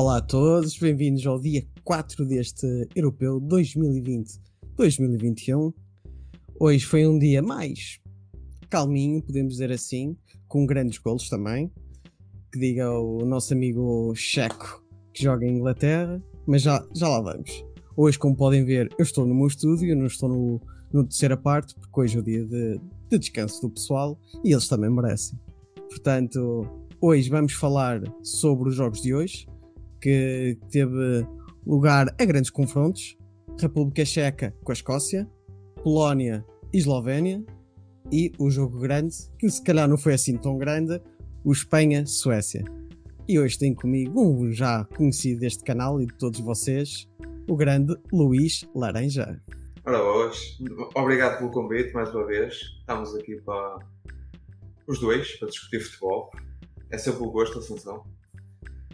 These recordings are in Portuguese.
Olá a todos, bem-vindos ao dia 4 deste Europeu 2020-2021. Hoje foi um dia mais calminho, podemos dizer assim, com grandes golos também. Que diga o nosso amigo Checo que joga em Inglaterra, mas já, já lá vamos. Hoje, como podem ver, eu estou no meu estúdio, não estou no, no terceira parte, porque hoje é o dia de, de descanso do pessoal e eles também merecem. Portanto, hoje vamos falar sobre os jogos de hoje que teve lugar a grandes confrontos: República Checa com a Escócia, Polónia e Eslovénia, e o jogo grande, que se calhar não foi assim tão grande, o Espanha-Suécia. E hoje tenho comigo um já conhecido deste canal e de todos vocês, o grande Luís Laranja. Ora hoje, obrigado pelo convite mais uma vez. Estamos aqui para os dois, para discutir futebol. É sempre o gosto, Assunção.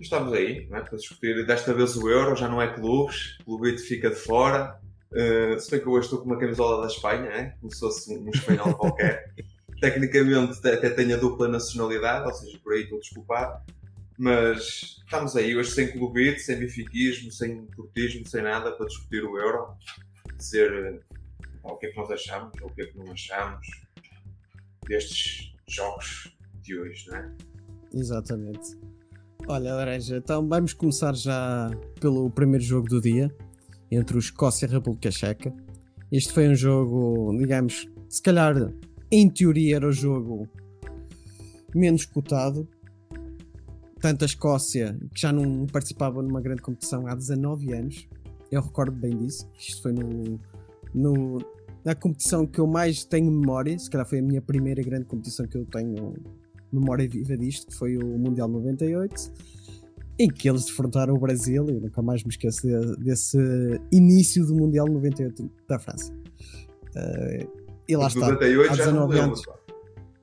Estamos aí, não é? para discutir desta vez o Euro, já não é clubes, o clubite fica de fora. Uh, se bem que eu hoje estou com uma camisola da Espanha, é? como se fosse um, espanhol qualquer. Tecnicamente até tenho a dupla nacionalidade, ou seja, por aí estou desculpado. Mas estamos aí hoje sem clubite, sem bifiquismo, sem portismo, sem nada para discutir o Euro. Dizer pá, o que é que nós achamos ou o que é que não achamos destes jogos de hoje, não é? Exatamente. Olha, Laranja, então vamos começar já pelo primeiro jogo do dia, entre o Escócia e a República Checa. Este foi um jogo, digamos, se calhar em teoria era o jogo menos cotado. Tanto a Escócia, que já não participava numa grande competição há 19 anos, eu recordo bem disso. Isto foi no, no- na competição que eu mais tenho memória, se calhar foi a minha primeira grande competição que eu tenho memória viva disto, que foi o Mundial 98, em que eles defrontaram o Brasil, eu nunca mais me esqueço de- desse início do Mundial 98 da França. Eh, e lá O está, 98 há já não me 19 lembro.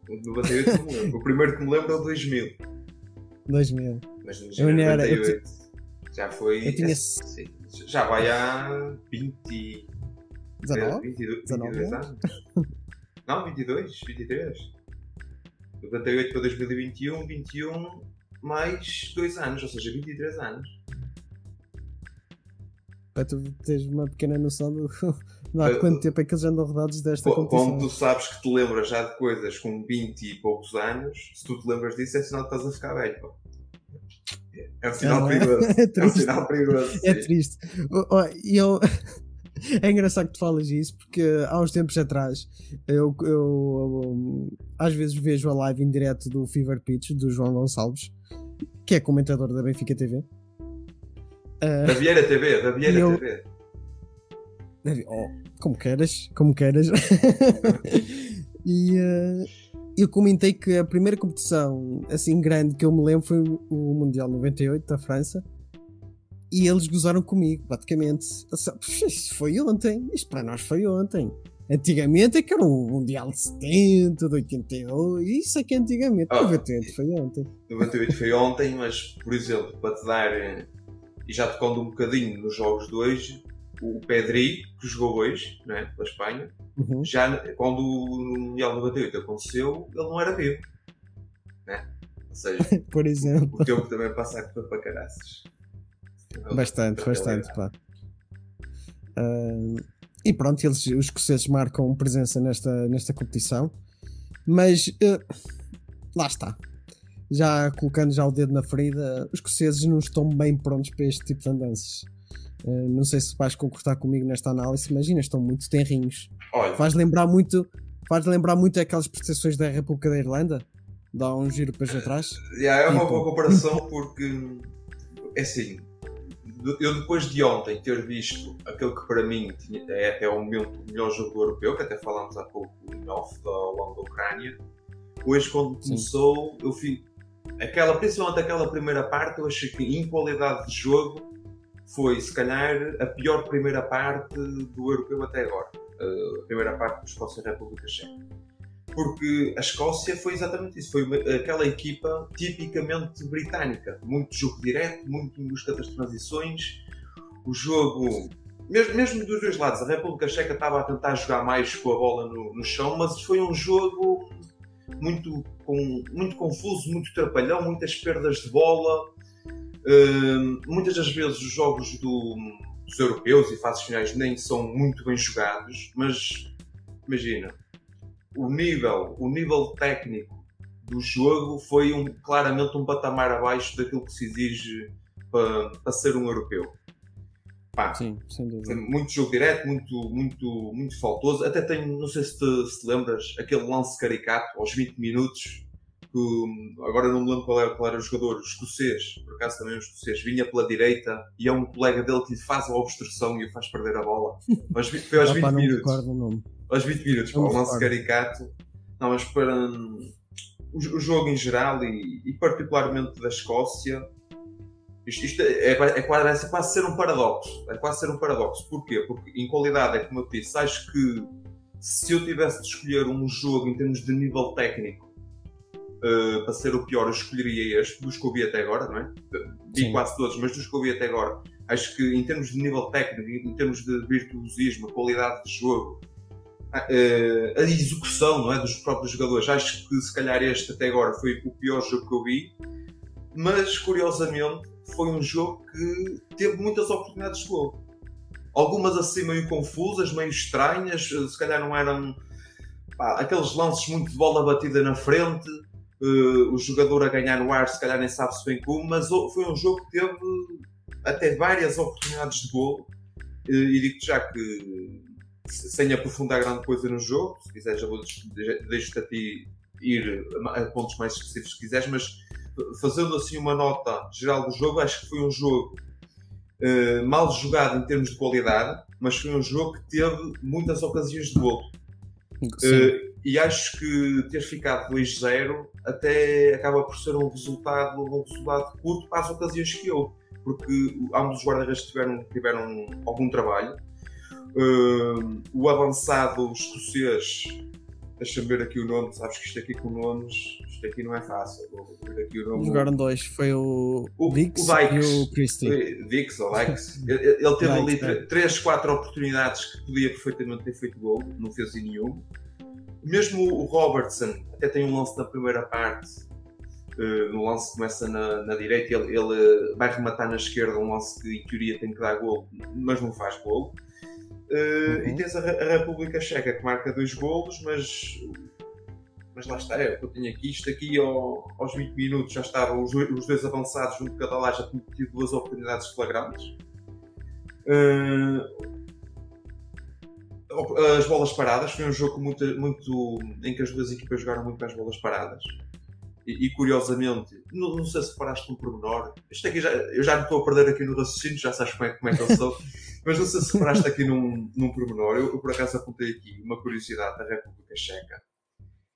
O de 98 não me lembro. O primeiro que me lembro é o 2000. 2000. Mas no Eu ainda era- eu 98 já foi. eu tinha é, sim, já vai há 20. 19? 22, 19 22 anos? anos. Não, 22, 23. 98 para 2021, 21 mais 2 anos, ou seja, 23 anos. Para tu teres uma pequena noção do, de há quanto tempo é que eles andam rodados desta Qu- competição. Quando tu sabes que te lembras já de coisas com 20 e poucos anos, se tu te lembras disso, é sinal que estás a ficar velho. pá. É um sinal não é? perigoso. É É um sinal perigoso. É sim. triste. Oh, oh, eu. É engraçado que tu falas isso porque há uns tempos atrás eu, eu, um, às vezes vejo a live em direto do Fever Pitch do João Gonçalves, que é comentador da Benfica TV. Ah, Da Vieira TV, da Vieira Eu- TV. oh, como queiras, como queiras. e ah, eu comentei que a primeira competição assim grande que eu me lembro foi o Mundial 98 da França. E eles gozaram comigo, praticamente. Eu disse, "Puxa, Isto foi ontem. Isto para nós foi ontem. Antigamente é que era o Mundial de 70, de 82. Isso é que é antigamente. Ah, 98 foi ontem. 98 foi ontem, mas, por exemplo, para te dar, eh, e já tocando um bocadinho nos jogos de hoje, o Pedri, que jogou hoje, não é, pela Espanha, Uhum. já quando o Mundial 98 aconteceu, ele não era vivo. Né? Ou seja, Por exemplo. o tempo também passa para caraças. Bastante, bastante, pá. Ah, e pronto, eles, os escoceses marcam presença nesta, nesta competição, mas eh, lá está. Já colocando já o dedo na ferida, os escoceses não estão bem prontos para este tipo de andanças. Eh, não sei se vais concordar comigo nesta análise, imagina, estão muito tenrinhos. Olha, Faz lembrar muito, faz lembrar muito aquelas prestações da República da Irlanda, dá um giro para trás. Yeah, é uma Tipo- boa comparação porque é assim. Eu depois de ontem ter visto aquele que para mim tinha- é até o momento o melhor jogo europeu, que até falámos há pouco em off da Holanda-Ucrânia, Hoje, quando Sim. começou, eu fui. Aquela, principalmente aquela primeira parte, eu achei que em qualidade de jogo foi, se calhar, a pior primeira parte do europeu até agora. Uh, a primeira parte do Escócia República Checa. Porque a Escócia foi exatamente isso. Foi uma- aquela equipa tipicamente britânica. Muito jogo direto, muito em busca das transições. O jogo, mesmo, mesmo dos dois lados, a República Checa estava a tentar jogar mais com a bola no, no chão, mas foi um jogo muito, com, muito confuso, muito trapalhão, muitas perdas de bola. Hum, muitas das vezes os jogos do- dos europeus e fases finais nem são muito bem jogados, mas imagina, o nível, o nível técnico do jogo foi um- claramente um patamar abaixo daquilo que se exige para, para ser um europeu. Pá, Sim, sem dúvida. muito jogo direto, muito, muito, muito faltoso. Até tenho, não sei se te, se lembras, aquele lance caricato aos 20 minutos. Que, hum, agora não me lembro qual era, qual era o jogador escocês, por acaso também um escocês, vinha pela direita e é um colega dele que lhe faz a obstrução e o faz perder a bola. Mas foi aos Ah, 20 pá, não minutos. recordo o nome. Aos 20 minutos, Não o recordo. caricato. Não, mas para hum, o, o jogo em geral e, e particularmente da Escócia, isto, isto é, é, é quase, é quase ser um paradoxo. É quase ser um paradoxo. Porquê? Porque em qualidade, é como eu disse, acho que se eu tivesse de escolher um jogo em termos de nível técnico eh, para ser o pior, eu escolheria este, dos que eu vi até agora, não é? Vi quase todos, mas dos que eu vi até agora. Acho que em termos de nível técnico, em termos de virtuosismo, qualidade de jogo, a, eh, a execução não é, dos próprios jogadores, acho que se calhar este até agora foi o pior jogo que eu vi, mas curiosamente foi um jogo que teve muitas oportunidades de gol. Algumas assim meio confusas, meio estranhas, eh, se calhar não eram pá, aqueles lances muito de bola batida na frente, eh, o jogador a ganhar no ar, se calhar nem sabe-se bem como, mas foi um jogo que teve até várias oportunidades de gol. Eh, E digo-te já que, sem aprofundar grande coisa no jogo, se quiseres, já vou des- de- deixo-te a ti ir a pontos mais específicos se quiseres, mas fazendo assim uma nota geral do jogo, acho que foi um jogo eh, mal jogado em termos de qualidade, mas foi um jogo que teve muitas ocasiões de gol. Eh, e acho que ter ficado 2-0 até acaba por ser um resultado, um resultado curto para as ocasiões que houve, porque ambos os guarda-redes tiveram, tiveram algum trabalho. Eh, o avançado escocês, deixa-me ver aqui o nome, sabes que isto aqui com nomes, isto aqui não é fácil. Vou ver aqui o nome. Jogaram dois, foi o, O- Dix, o Dykes. e o Christie. Dix ou Dykes. Ele ele teve ali Dykes, é. 3, 4 oportunidades que podia perfeitamente ter feito gol, não fez em nenhum. Mesmo o Robertson até tem um lance na primeira parte, no lance começa na, na direita, ele, ele, vai rematar na esquerda, um lance que em teoria tem que dar gol, mas não faz gol. Eh, Uhum. E tens a, a República Checa que marca dois golos, mas, mas lá está, é que eu tenho aqui. Isto aqui ao- aos 20 minutos já estavam os, dois- os dois avançados, de cada lado já tinham tido duas oportunidades flagrantes. Eh, as bolas paradas foi um jogo muito, muito em que as duas equipas jogaram muito com as bolas paradas. E, e, curiosamente, não, não sei se reparaste um pormenor. Isto aqui já, eu já me estou a perder aqui no raciocínio, já sabes como é, como é que eu sou. Mas não sei se reparaste aqui num, num pormenor. Eu, eu, por acaso apontei aqui uma curiosidade da República Checa.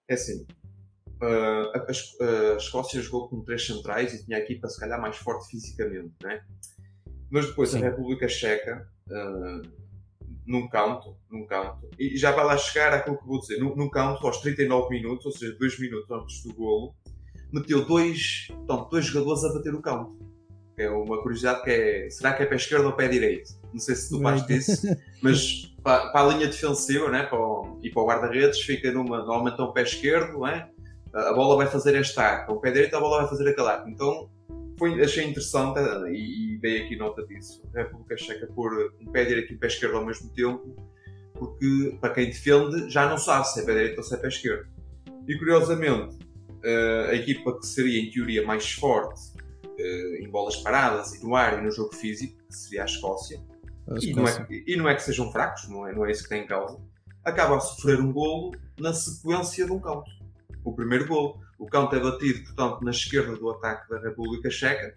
É assim, uh, a, a, a Escócia jogou com três centrais e tinha a equipa se calhar mais forte fisicamente, não é? Mas depois Sim. a República Checa, uh, num canto, num canto, e já vai lá chegar àquilo que vou dizer, num, num canto, aos 39 minutos, ou seja, 2 minutos antes do golo, meteu dois, portanto, dois jogadores a bater o canto. É uma curiosidade que é, será que é pé esquerdo ou pé direito? Não sei se tu vais disso, mas para, para, a linha defensiva né, para o, e para o guarda-redes fica numa, normalmente um pé esquerdo, não é? a bola vai fazer esta arco, o pé direito a bola vai fazer aquela arco. Então foi, achei interessante e, e dei aqui nota disso. A República Checa por um pé direito e um pé esquerdo ao mesmo tempo, porque para quem defende já não sabe se é pé direito ou se é pé esquerdo. E curiosamente, a equipa que seria em teoria mais forte em bolas paradas e no ar e no jogo físico, que seria a Escócia, A e não, é, Escócia. e não é que sejam fracos, não é, não é isso que tem em causa, acaba a sofrer um golo na sequência de um canto. O primeiro golo. O canto é batido, portanto, na esquerda do ataque da República Checa.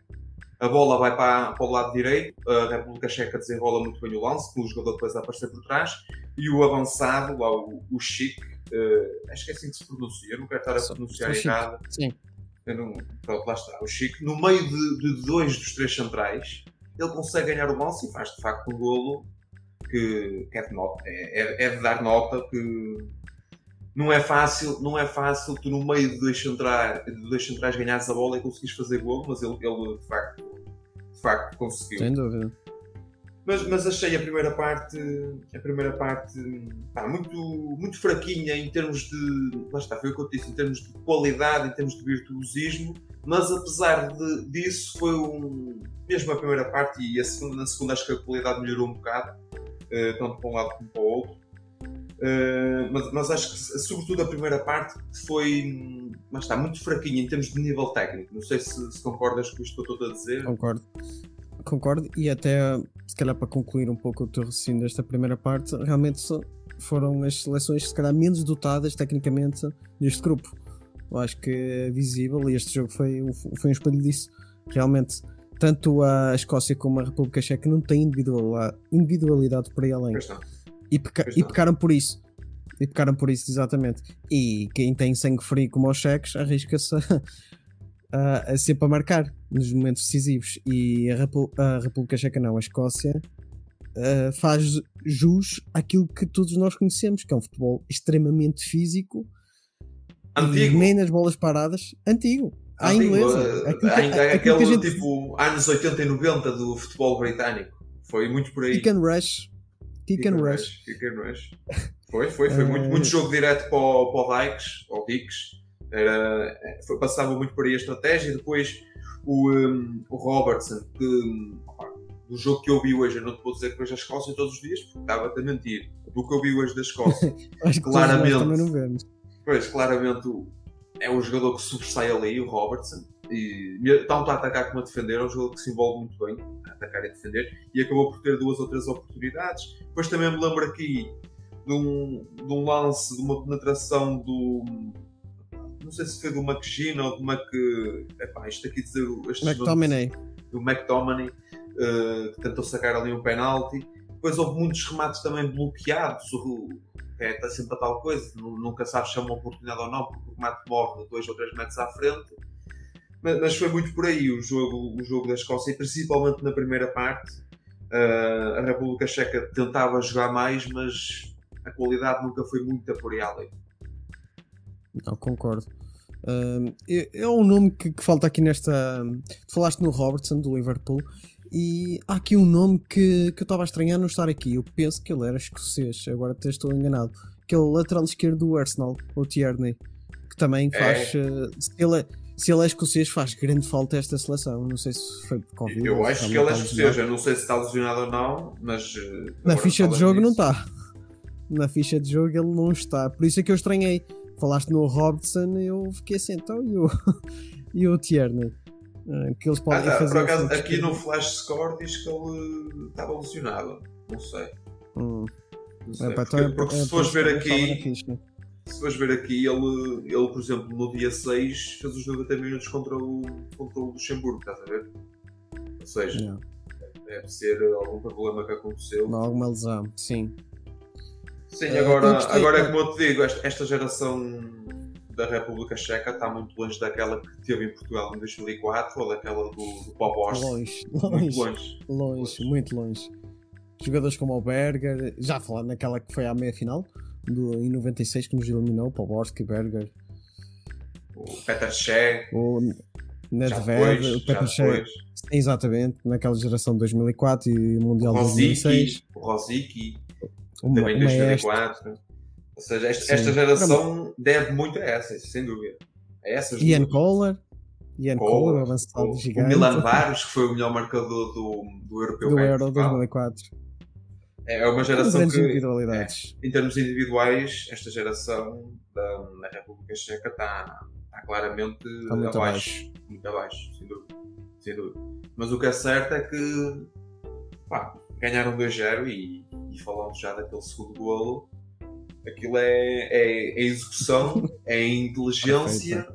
A bola vai para, para o lado direito, a República Checa desenrola muito bem o lance, com o jogador depois a aparecer por trás, e o avançado, lá, o, o Chic, eh, acho que é assim que se pronuncia, eu não quero estar a pronunciar errado. Sim. Eu não, pronto, lá está. O Chico, no meio de, de dois dos três centrais, ele consegue ganhar o lance e faz de facto um golo que, que é, de nota, é, é- é de dar nota que não é fácil, não é fácil tu no meio de dois centrais, de dois centrais ganhares a bola e conseguires fazer golo, mas ele, ele de facto, de facto conseguiu. Sem dúvida. Mas, mas achei a primeira parte, a primeira parte pá, muito, muito fraquinha em termos de. Lá está, foi o que eu disse, em termos de qualidade, em termos de virtuosismo, mas apesar de, disso, foi um. Mesmo a primeira parte e a segunda, na segunda acho que a qualidade melhorou um bocado, eh, tanto para um lado como para o outro. Eh, mas, mas acho que, sobretudo, a primeira parte foi. Lá está, muito fraquinha em termos de nível técnico. Não sei se, se concordas com isto que eu estou a dizer. Concordo. Concordo. E até, se calhar, para concluir um pouco o teu raciocínio desta primeira parte, realmente foram as seleções, se calhar, menos dotadas tecnicamente neste grupo. Eu acho que é visível e este jogo foi, um- foi um espelho disso. Realmente, tanto a Escócia como a República Checa não têm individualidade, para ir além. E, peca- e pecaram por isso. E pecaram por isso, exatamente. E quem tem sangue frio como os cheques arrisca-se a, a, a sempre a marcar nos momentos decisivos. E a, Repu- a República Checa, não, a Escócia, ah, faz jus àquilo que todos nós conhecemos, que é um futebol extremamente físico, e Antigo. nem nas bolas paradas, antigo. À inglesa. eh, Aquilo aquilo aquele gente- tipo anos 80 e 90 do futebol britânico. Foi muito por aí. Kick and rush. Kick and rush. Kick and rush. Foi, foi, foi muito, Eh, muito jogo direto para o, para o Dykes, ou. Era, foi, passava muito por aí a estratégia. Depois o, um, o Robertson, que do jogo que eu vi hoje, eu não te vou dizer que vejo a Escócia todos os dias, porque estava a mentir. Do que eu vi hoje da Escócia, Claramente. Pois, claramente é um jogador que sobressai ali, o Robertson. E tanto a atacar como a defender, é um jogador que se envolve muito bem a atacar e defender. E acabou por ter duas ou três oportunidades. Depois também me lembro aqui de um, de um lance, de uma penetração do. Não sei se foi do McGinn ou do Mac. Epá, isto aqui dizer. McTominay. do McTominay, eh, que tentou sacar ali um penalti. Depois houve muitos remates também bloqueados. O, é, está sempre a tal coisa, nu- nunca sabes se é uma oportunidade ou não, porque o remate morre dois ou três metros à frente. Mas, mas foi muito por aí o jogo, o jogo da Escócia, e principalmente na primeira parte. eh, a República Checa tentava jogar mais, mas a qualidade nunca foi muito por além. Não, concordo. É, é um nome que, que falta aqui nesta. Tu falaste no Robertson do Liverpool e há aqui um nome que, que eu estava a estranhar não estar aqui. Eu penso que ele era escocês, agora até estou enganado. Que é o lateral esquerdo do Arsenal, o Tierney, que também faz. eh, se, ele é, se ele é escocês, faz grande falta esta seleção. Não sei se foi por Covid. Eu acho que ele é escocês, eu não sei se está lesionado ou não, mas. eh, Na ficha de jogo não está. Na ficha de jogo ele não está. Por isso é que eu estranhei. Falaste no Robertson eu fiquei assim, então e o, e o Tierney? Ah, que eles Ah, podem tá, fazer. por acaso, aqui que- no Flash Score diz que ele estava lesionado. Não sei. Hum. Não sei. É, pá, porque, então é- porque é se fores ver aqui, se fores ver aqui, ele, ele, por exemplo, no dia 6 fez os 90 minutos contra o, contra o Luxemburgo, estás a ver? Ou seja, Yeah. deve ser algum problema que aconteceu. Não, alguma lesão, sim. Sim, Eh, agora, gostei- agora é como eu te digo, esta, geração da República Checa está muito longe daquela que teve em Portugal em 2004 ou daquela do, do Pop Horse. Longe, Muito longe, longe. longe, muito longe. Jogadores como o Berger, já falando naquela que foi à meia final, do, em 96 que nos eliminou, Poborski, Berger, O Peter Shea, o Nedved, o Peter Shea. Exatamente, naquela geração de 2004 e O Mundial de 2006. Rosicky, o Rosicky, O também em Ma- o Maestro. 2004. Ou seja, esta, esta geração deve muito a essas, sem dúvida. A essas Ian duas. Kohler. Ian Kohler, Kohler, avançado o, o gigante. Milan Baros, que foi o melhor marcador do, do Europeu do Euro Portugal. 2004. É uma Com geração que, individualidades. em termos individuais, esta geração da, da República Checa está, está claramente Está muito abaixo. Muito abaixo, sem dúvida. sem dúvida. Mas o que é certo é que pá, ganharam 2-0 e, e falando já daquele segundo golo, aquilo é, é, é execução, é inteligência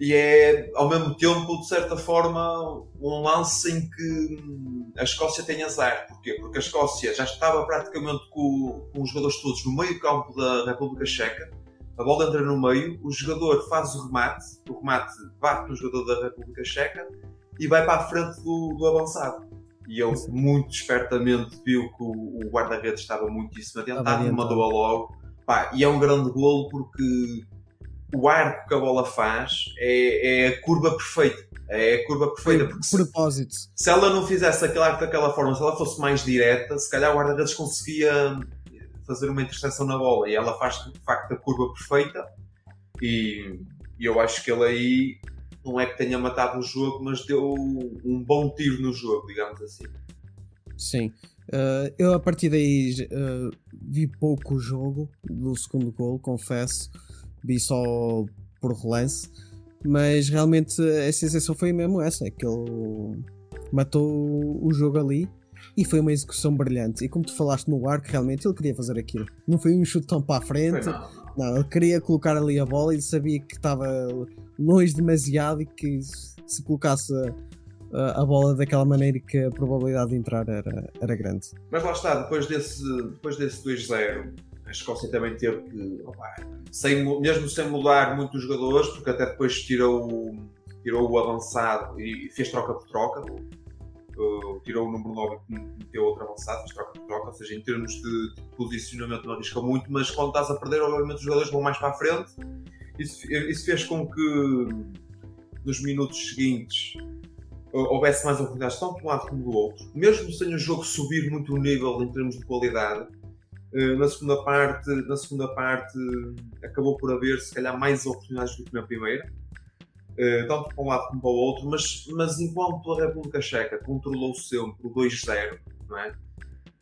e é ao mesmo tempo, de certa forma, um lance em que a Escócia tem azar. Porquê? Porque a Escócia já estava praticamente com, com os jogadores todos no meio campo da República Checa, a bola entra no meio, o jogador faz o remate, o remate bate no jogador da República Checa e vai para a frente do, do avançado. E ele Sim. muito espertamente viu que o, o guarda-redes estava muitíssimo adiantado e mandou-a logo. Pá, e é um grande golo porque o arco que a bola faz é, é a curva perfeita. É a curva perfeita. Porque se, propósito. se ela não fizesse aquele arco daquela forma, se ela fosse mais direta, se calhar o guarda-redes conseguia fazer uma interseção na bola. E ela faz de facto a curva perfeita. E, e eu acho que ele aí não é que tenha matado o jogo, mas deu um bom tiro no jogo, digamos assim. Sim. Uh, eu a partir daí uh, vi pouco o jogo do segundo gol, confesso. Vi só por relance. Mas realmente a sensação foi mesmo essa: é que ele matou o jogo ali e foi uma execução brilhante. E como tu falaste no arco, realmente ele queria fazer aquilo. Não foi um chutão para a frente. não, não. Não, ele queria colocar ali a bola e sabia que estava longe demasiado e que se colocasse a, bola daquela maneira que a probabilidade de entrar era, era grande. Mas lá está, depois desse, depois desse 2-0, a Escócia também teve que, opa, sem, mesmo sem mudar muito os jogadores, porque até depois tirou, tirou o avançado e fez troca por troca, o- tirou o número 9 e meteu outro avançado, fez troca por troca, ou seja, em termos de, de posicionamento não arrisca muito, mas quando estás a perder, obviamente os jogadores vão mais para a frente. Isso, isso fez com que nos minutos seguintes houvesse mais oportunidades, tanto de um lado como do outro. Mesmo sem o jogo subir muito o nível em termos de qualidade, eh, na segunda parte, na segunda parte acabou por haver, se calhar, mais oportunidades do que na primeira. Eh, Tanto para um lado como para o outro, mas, mas enquanto a República Checa controlou sempre o 2-0, não é?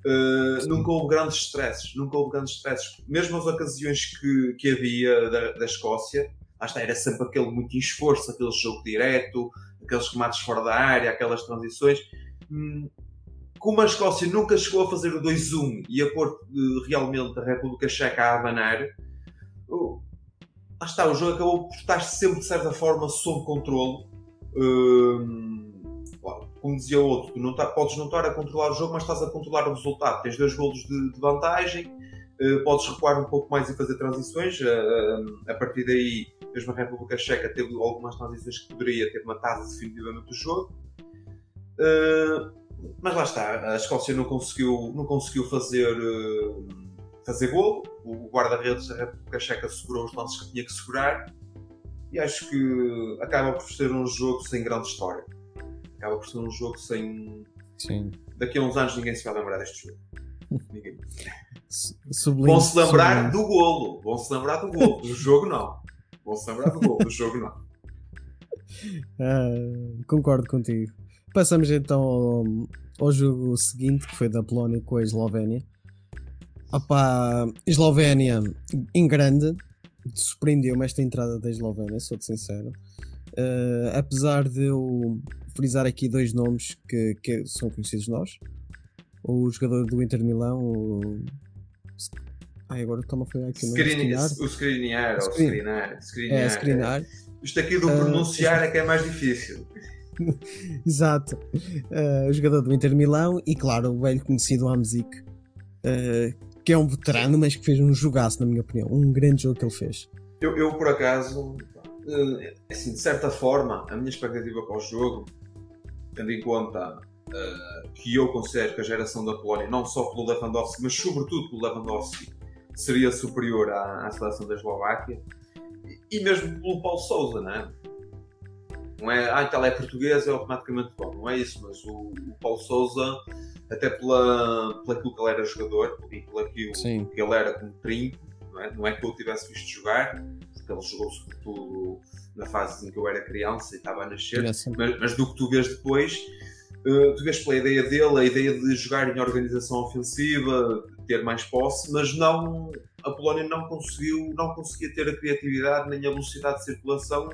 Eh, nunca houve grandes stresses, nunca houve grandes stresses. Mesmo as ocasiões que, que havia da, da Escócia, está, era sempre aquele muito esforço, aquele jogo direto, aqueles remates fora da área, aquelas transições. Hum, Como a Escócia nunca chegou a fazer o 2-1 e a pôr eh, realmente a República Checa a abanar, lá está, o jogo acabou por estar sempre de certa forma sob controle. Hum, como dizia outro, tu não tá- podes não estar a controlar o jogo, mas estás a controlar o resultado. Tens dois golos de, de vantagem, eh, podes recuar um pouco mais e fazer transições. eh, a partir daí, mesmo a República Checa teve algumas transições que poderia ter matado definitivamente o jogo. Eh, mas lá está, a Escócia não conseguiu, não conseguiu fazer, eh, fazer golo. O guarda-redes da República Checa segurou os lances que tinha que segurar. E acho que acaba por ser um jogo sem grande história. Acaba por ser um jogo sem. Sim. Daqui a uns anos ninguém se vai lembrar deste jogo. Ninguém. Vão se lembrar do golo. Vão se lembrar do golo. Do jogo não. Vão se lembrar do golo. Do jogo não. Ah, concordo contigo. Passamos então ao, ao jogo seguinte, que foi da Polónia com a Eslovénia. Opá, Eslovénia em grande, surpreendeu-me esta entrada da Eslovénia, sou-te sincero. Ah, apesar de eu frisar aqui dois nomes que, que são conhecidos nós: o jogador do Inter Milão, o. Ai, agora toma foi aqui o nome. Skriniar, o Skriniar. É, Skriniar. Isto aqui do Ah, pronunciar é que é mais difícil. Exato. Uh, o jogador do Inter Milão e, claro, o velho conhecido Amzik, uh, que é um veterano, mas que fez um jogaço, na minha opinião. Um grande jogo que ele fez. Eu, eu, por acaso, eh, assim, de certa forma, a minha expectativa para o jogo, tendo em conta eh, que eu considero que a geração da Polónia, não só pelo Lewandowski, mas sobretudo pelo Lewandowski, seria superior à, à seleção da Eslováquia, e, e mesmo pelo Paulo Sousa, não é? Não é, ah, então é português, é automaticamente bom. Não é isso, mas o, o Paulo Sousa, até pela, pela aquilo que ele era jogador e pelo aquilo Sim. que ele era como trinco, não é? Não é que eu tivesse visto jogar, porque ele jogou sobretudo na fase em que eu era criança e estava a nascer, mas, mas do que tu vês depois, eh, tu vês pela ideia dele, a ideia de jogar em organização ofensiva, ter mais posse, mas não a Polónia não conseguiu, não conseguia ter a criatividade nem a velocidade de circulação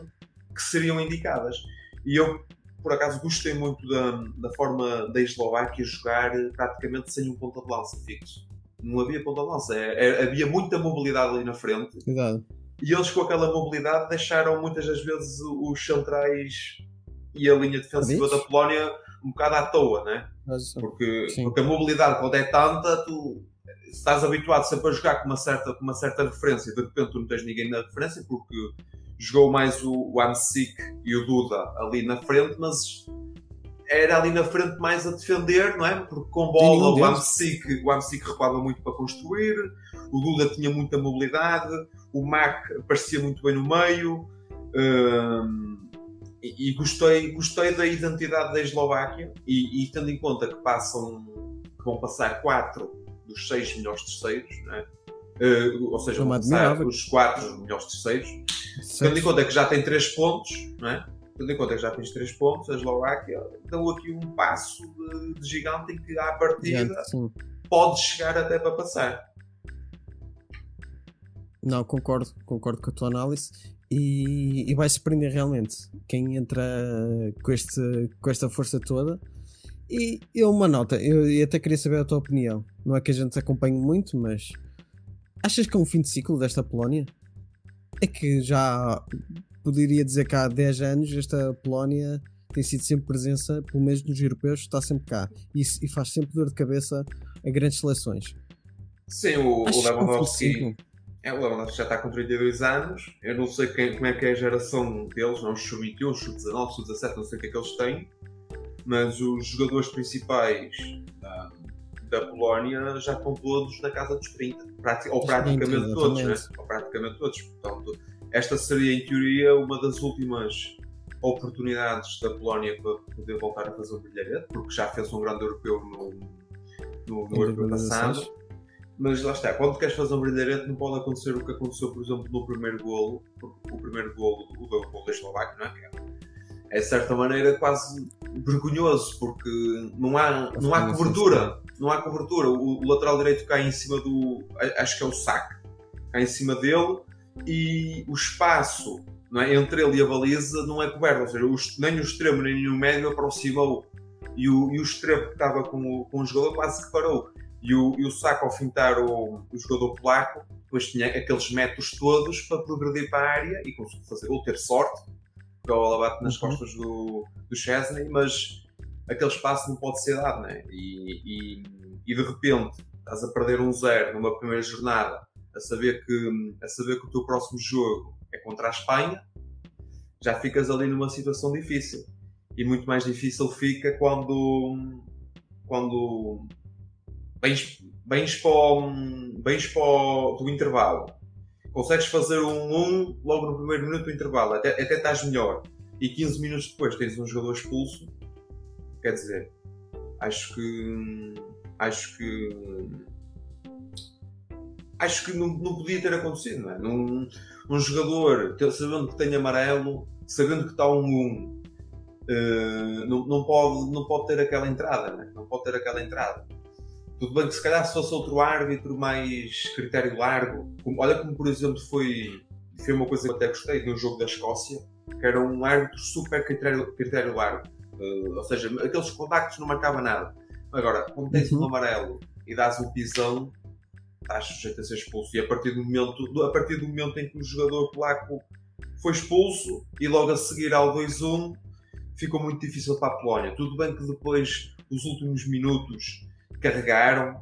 que seriam indicadas. E eu, por acaso, gostei muito da, da forma da Eslováquia jogar praticamente sem um ponta de lança fixo. Não havia ponta de lança, é- é- havia muita mobilidade ali na frente Cuidado. E eles com aquela mobilidade deixaram muitas das vezes os centrais e a linha defensiva da Polónia um bocado à toa, né? Mas, Porque, Sim. porque a mobilidade quando é tanta, tu estás habituado sempre a jogar com uma certa, com uma certa referência, de repente tu não tens ninguém na referência, porque jogou mais o, o Amsic e o Duda ali na frente, mas era ali na frente mais a defender, não é? Porque com bola o. Amsic, o Amsic recuava muito para construir, o Duda tinha muita mobilidade, o Mac aparecia muito bem no meio. hum, e, e gostei, gostei da identidade da Eslováquia e, e tendo em conta que passam que vão passar quatro dos seis melhores terceiros, não é? Eh, ou seja, vão passar os quatro melhores terceiros, tendo em conta que já tem três pontos, não é? Tendo em conta que já tens três pontos, a Eslováquia deu aqui um passo de, de gigante em que à partida sim. pode chegar até para passar. Não, concordo, concordo com a tua análise e, e vai surpreender realmente quem entra com, este, com esta força toda. E eu, uma nota, eu, eu até queria saber a tua opinião. Não é que a gente acompanhe muito, mas achas que é um fim de ciclo desta Polónia? É que já poderia dizer que há 10 anos esta Polónia tem sido sempre presença, pelo menos nos europeus, está sempre cá e, e faz sempre dor de cabeça a grandes seleções. Sim, o, o é Lewandowski ciclo? É, o já está com 32 anos. Eu não sei quem- como é que é a geração deles, não, os sub-21, os sub-19, sub-17, não sei o que é que eles têm. Mas os jogadores principais da, da Polónia já estão todos na casa dos 30. Prati- ou praticamente 30, todos, né? exatamente. Ou praticamente todos. Portanto, esta seria, em teoria, uma das últimas oportunidades da Polónia para poder voltar a fazer um brilharete, porque já fez um grande europeu no, no, no europeu 2016. passado. Mas lá está, quando queres fazer um brilharete não pode acontecer o que aconteceu, por exemplo, no primeiro golo, o primeiro golo, o golo golo da Eslováquia, não é? É- É de certa maneira quase vergonhoso, porque não há, não há cobertura. Não há cobertura. O, o lateral direito cai em cima do. Acho que é o saque. Cai em cima dele e o espaço é, entre ele e a baliza não é coberto. Ou seja, o nem o extremo nem o médio aproximou. E o, e o extremo que estava com o, com o jogador quase que parou. E o, e o saco ao fintar o, o jogador polaco, depois tinha aqueles metros todos para progredir para a área e conseguiu fazer ou ter sorte, porque a bola bate nas Uhum. costas do, do Chesney, mas aquele espaço não pode ser dado, né? E, e, e de repente estás a perder um zero numa primeira jornada, a saber, que, a saber que o teu próximo jogo é contra a Espanha, já ficas ali numa situação difícil. E muito mais difícil fica quando, quando bens, bens, para, o- bens para o- do intervalo. Consegues fazer um 1 logo no primeiro minuto do intervalo, até, até estás melhor. E 15 minutos depois tens um jogador expulso. Quer dizer, acho que. Acho que. Acho que não, não podia ter acontecido, não é? Num, um jogador, sabendo que tem amarelo, sabendo que está um 1, eh, não, não, pode, não pode ter aquela entrada, né? não pode ter aquela entrada. Tudo bem que se calhar se fosse outro árbitro mais critério largo, como- olha como por exemplo foi, foi uma coisa que eu até gostei no jogo da Escócia, que era um árbitro super critério, critério largo. Eh, ou seja, aqueles contactos não marcava nada. Agora, quando tens um Uhum. amarelo e dás um pisão, estás sujeito a ser expulso. E a partir do momento, a partir do momento em que o jogador polaco foi expulso e logo a seguir ao 2-1, ficou muito difícil para a Polónia. Tudo bem que depois, os últimos minutos, carregaram,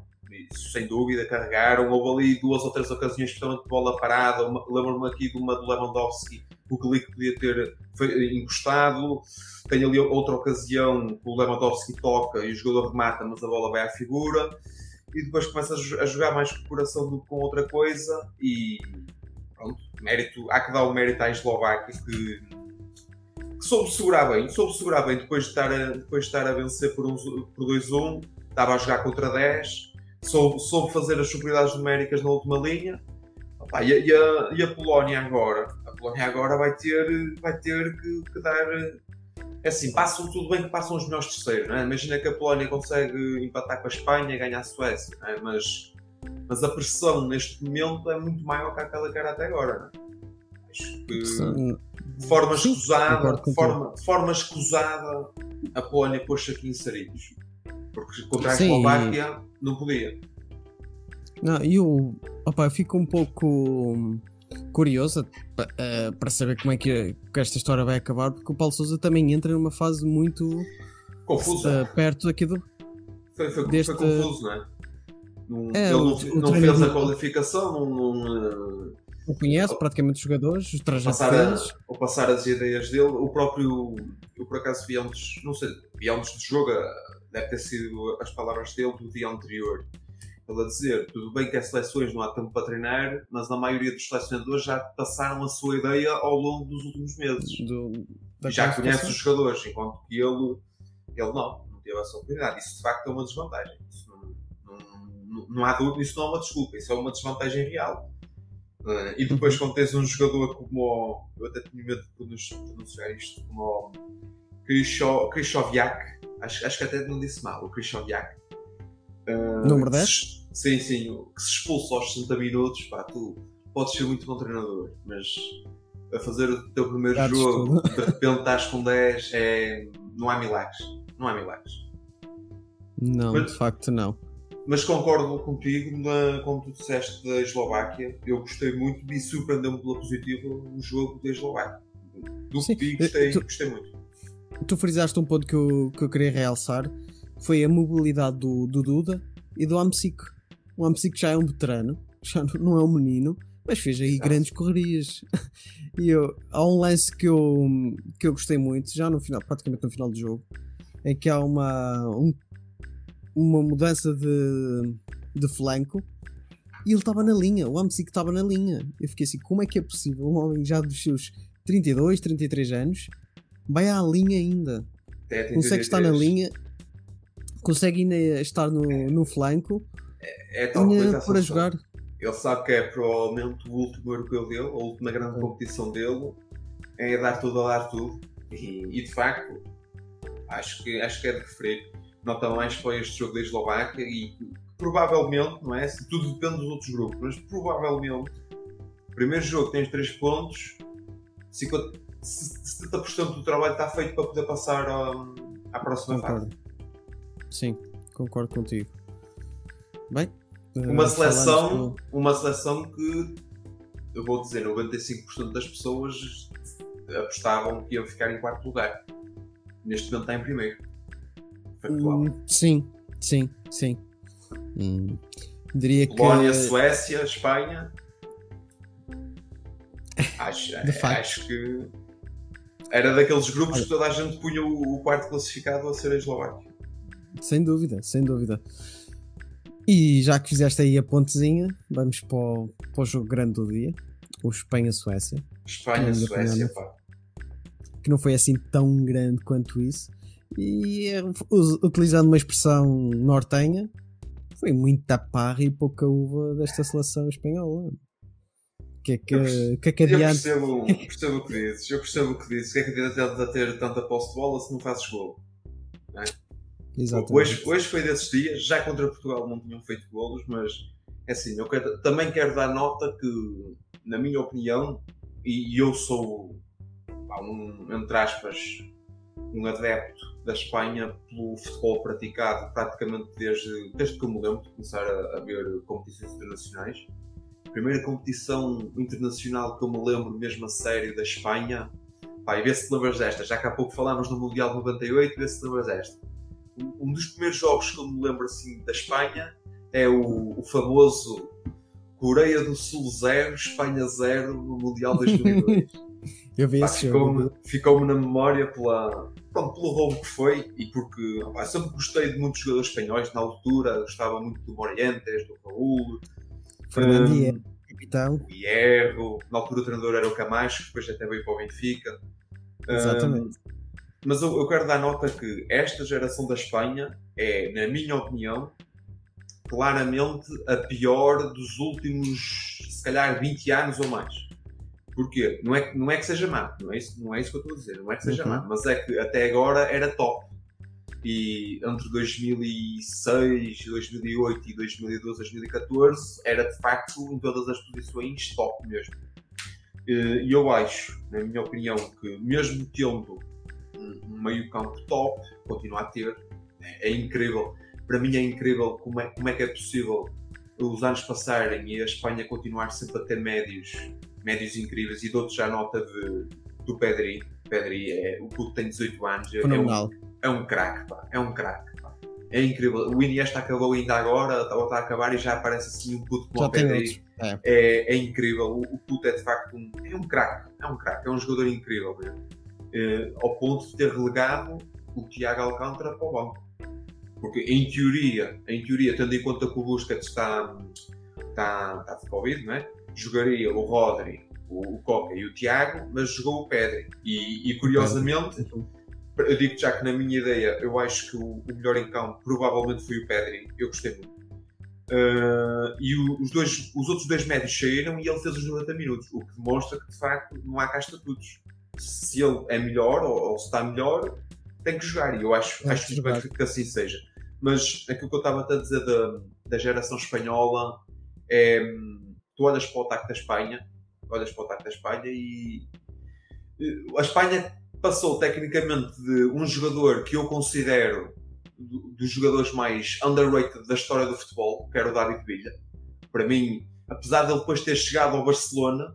isso sem dúvida, carregaram. Houve ali duas ou três ocasiões, especialmente de bola parada. Lembro-me aqui de uma do Lewandowski, o Glick podia ter encostado. Tem ali outra ocasião que o Lewandowski toca e o jogador remata, mas a bola vai à figura. E depois começa a jogar mais com o coração do que com outra coisa. E pronto, mérito, há que dar o mérito à Eslováquia que, que soube segurar bem. Soube segurar bem depois de estar a, depois de estar a vencer por, um, por 2-1. Estava a jogar contra 10. Soube, soube fazer as superioridades numéricas na última linha. Opa, e, a, e a- e a Polónia agora? A Polónia agora vai ter, vai ter que, que dar. É assim, passam tudo bem que passam os melhores terceiros, é? Imagina que a Polónia consegue empatar com a Espanha e ganhar a Suécia, é? mas, mas a pressão neste momento é muito maior que aquela que era até agora, é? Que de forma escusada, de forma, de forma escusada, a Polónia pôs-se aqui inseridos. Porque contra a Eslováquia não podia. Não, eu, opa, eu fico um pouco curioso eh, para saber como é que, que esta história vai acabar, porque o Paulo Souza também entra numa fase muito Confuso. eh, perto aqui do. Foi, foi, deste- foi confuso, não é? Não, É, ele o- não, o não fez a qualificação, não, não, eh, Não conhece praticamente os jogadores, os trajetos a, ou passar as ideias dele. O próprio, eu por acaso vi antes, não sei, vi antes do jogo, eh, deve ter sido as palavras dele do dia anterior. Ele a dizer, tudo bem que as seleções não há tempo para treinar, mas a maioria dos selecionadores já passaram a sua ideia ao longo dos últimos meses. Do, já conhece os jogadores, enquanto que ele, ele não, não teve essa oportunidade. Isso de facto é uma desvantagem. Isso não, não, não há dúvida, isso não é uma desculpa, isso é uma desvantagem real. Eh, e depois, quando tens um jogador como o. Eu até tinha medo de pronunciar isto, como o Krycho- Krychowiak, acho, acho que até não disse mal, o Krychowiak. eh, Número que 10? se- Sim, sim, o que se expulsa aos 60 minutos, pá, tu podes ser muito bom treinador, mas a fazer o teu primeiro jogo, tudo. de repente estás com 10, é... não há milagres. Não há milagres. Não, Mas- de facto não. Mas concordo contigo na, quando tu disseste da Eslováquia. Eu gostei muito e surpreendeu-me pela positiva o jogo da Eslováquia. Do Sim, que vi, gostei, tu- gostei muito. Tu frisaste um ponto que eu, que eu queria realçar, foi a mobilidade do, do Duda e do Amsic. O Amsic já é um veterano, já não- é um menino, mas fez aí grandes correrias. E eu, há um lance que eu, que eu gostei muito, já no final, praticamente no final do jogo, é que há uma, um- uma mudança de, de flanco e ele estava na linha, o Amsic estava na linha. Eu fiquei assim, como é que é possível um homem já dos seus 32, 33 anos vai à linha ainda? A consegue estar na 33. linha, consegue ainda estar no, no flanco É tal coisa ainda essa para jogar. Ele sabe que é provavelmente o último europeu dele, a última grande Sim. competição dele, é dar tudo a dar tudo. E, e, de facto, acho que, acho que é de referir. Nota mais foi este jogo da Eslováquia e provavelmente, não é? Tudo depende dos outros grupos, mas provavelmente, primeiro jogo tens 3 pontos, 50, 70% do trabalho está feito para poder passar à, à próxima fase. Concordo. Sim, concordo contigo. Bem, Uma eh, seleção, falamos uma seleção que eu vou dizer, 95% das pessoas apostavam que iam ficar em quarto lugar. Neste momento está em primeiro. do- Factual. Hum, sim, sim, sim. Hum, diria que. Polónia, Suécia, Espanha. Acho, acho que era daqueles grupos que toda a gente punha o, quarto classificado a ser a Eslováquia. Sem dúvida, sem dúvida. E já que fizeste aí a pontezinha, vamos para o, para o jogo grande do dia, o Espanha-Suécia, Espanha, Na minha Suécia, opinião. pá. que não foi assim tão grande quanto isso. E utilizando uma expressão nortenha, foi muita parra e pouca uva desta seleção espanhola. Que é que, Eu que, é que Eu adianta? percebo, percebo o que dizes, eu percebo o que dizes. O que é que adianta ter tanta posse de bola se não fazes gol? Exatamente. Hoje, hoje foi desses dias, já contra Portugal não tinham feito golos, mas é assim, eu quero- também quero dar nota que, na minha opinião, e, eu sou, um, entre aspas, um adepto da Espanha pelo futebol praticado praticamente desde, desde que eu me lembro de começar a, a ver competições internacionais. Primeira competição internacional que eu me lembro mesmo a sério da Espanha, pá, e vê se te lembras desta, já que há pouco falámos no Mundial de 98, vê se te lembras desta um dos primeiros jogos que eu me lembro assim da Espanha é o, o famoso Coreia do Sul 0, Espanha 0 no Mundial 2002. Eu vi Pá, esse jogo. Ficou-me ficou na memória pela, pronto, pelo roubo que foi e porque pá, sempre gostei de muitos jogadores espanhóis na altura, gostava muito do Morientes, do Raul, Fernando hum, Hierro, capitão. Hierro, na altura o treinador era o Camacho, que depois até veio para o Benfica. Exatamente. Hum, mas eu, eu quero dar nota que esta geração da Espanha é, na minha opinião, claramente a pior dos últimos, se calhar, 20 anos ou mais. Porquê? Não é, que- não é que seja má, não é, isso, não é isso que eu estou a dizer, não é que seja Uhum. má, mas é que até agora era top. E entre 2006, 2008 e 2012, 2014 era de facto em todas as posições top mesmo. Eh, E eu acho, na minha opinião, que mesmo tendo um um meio-campo top, continua a ter, é, é incrível. Para mim é incrível como é, como é que é possível os anos passarem e a Espanha continuar sempre a ter médios, médios incríveis. E dou-te já nota de, do Pedri. Pedri é o puto tem 18 anos, é, é um, Fenomenal. É um craque, pá, é um craque. É incrível. O Iniesta acabou ainda agora, ou está a acabar e já aparece assim um puto como Já o Pedri. outros. É. É, é incrível. O, o puto é de facto um, é um craque. É um craque. É um jogador incrível. Eh, ao ponto de ter relegado o Tiago Alcântara para o banco. Porque em teoria, em teoria, tendo em conta que o Busquets está, está, está de Covid, não é? jogaria o Rodri, o, o Coca e o Tiago, mas jogou o Pedri. E, e curiosamente, eu digo já que na minha ideia, eu acho que o, o melhor em campo provavelmente foi o Pedri. Eu gostei muito. Uh, e o- os, dois, os outros dois médios saíram e ele fez os 90 minutos, o que demonstra que de facto não há cá estatutos. Se ele é melhor ou, ou se está melhor, tem que jogar. E eu acho, que acho muito bem jogar. que, que assim seja. Mas aquilo que eu estava a dizer da, da geração espanhola é. Tu olhas para o ataque da Espanha, olhas para o ataque da Espanha e. eh, A Espanha passou tecnicamente de um jogador que eu considero do- dos jogadores mais underrated da história do futebol, que era o David Villa. Para mim, apesar de ele depois ter chegado ao Barcelona,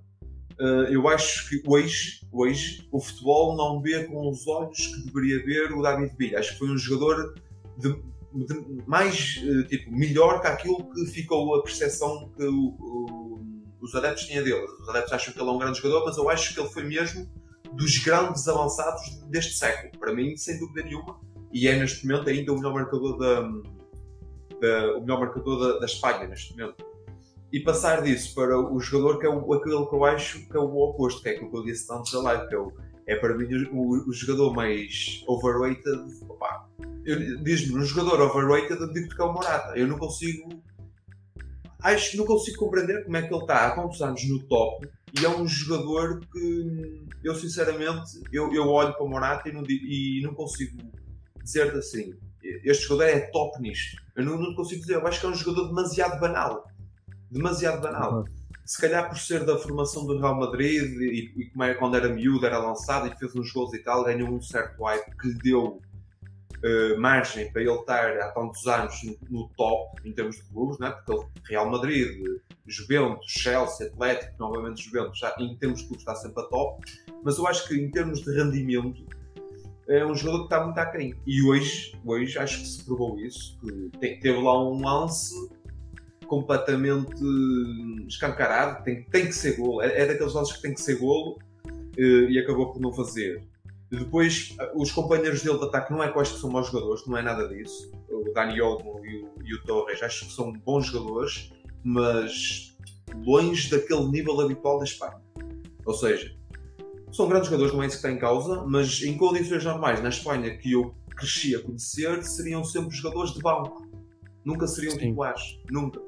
eh, eu acho que hoje, hoje o futebol não vê com os olhos que deveria ver o David Villa. Acho que foi um jogador de, de- mais eh, tipo, melhor que aquilo que ficou a percepção que o- o- os adeptos tinham dele. Os adeptos acham que ele é um grande jogador, mas eu acho que ele foi mesmo dos grandes avançados deste século. Para mim, sem dúvida nenhuma. E é neste momento ainda o melhor marcador da, da- o melhor marcador da, da Espanha neste momento. E passar disso para o jogador que é o, aquele que eu acho que é o oposto, que é aquilo que eu disse antes da live, que é, o, é para mim o, o jogador mais overrated. Diz-me, um jogador overrated, eu digo que é o Morata. Eu não consigo. Acho que não consigo compreender como é que ele está há quantos anos no top e é um jogador que eu sinceramente eu, eu olho para o Morata e não, e não consigo dizer assim este jogador é top nisto. Eu não, não consigo dizer, eu acho que é um jogador demasiado banal demasiado banal. Se calhar por ser da formação do Real Madrid e, e como era quando era miúdo, era lançado e fez uns gols e tal, ganhou um certo hype que lhe deu eh, margem para ele estar há tantos anos no, no top em termos de clubes, não é? porque ele, Real Madrid, Juventus, Chelsea, Atlético, novamente Juventus, já, em termos de clubes está sempre a top, mas eu acho que em termos de rendimento é um jogador que está muito aquém. E hoje, hoje acho que se provou isso, que te- teve lá um lance completamente escancarado, tem, tem que ser golo, é, é daqueles lances que tem que ser golo eh, e acabou por não fazer. Depois, os companheiros dele de ataque não é acho que são maus jogadores, não é nada disso. O Dani Olmo e o, e o Torres acho que são bons jogadores, mas longe daquele nível habitual da Espanha. Ou seja, são grandes jogadores, não é isso que está em causa, mas em condições normais, na Espanha que eu cresci a conhecer, seriam sempre jogadores de banco. Nunca seriam titulares. Nunca.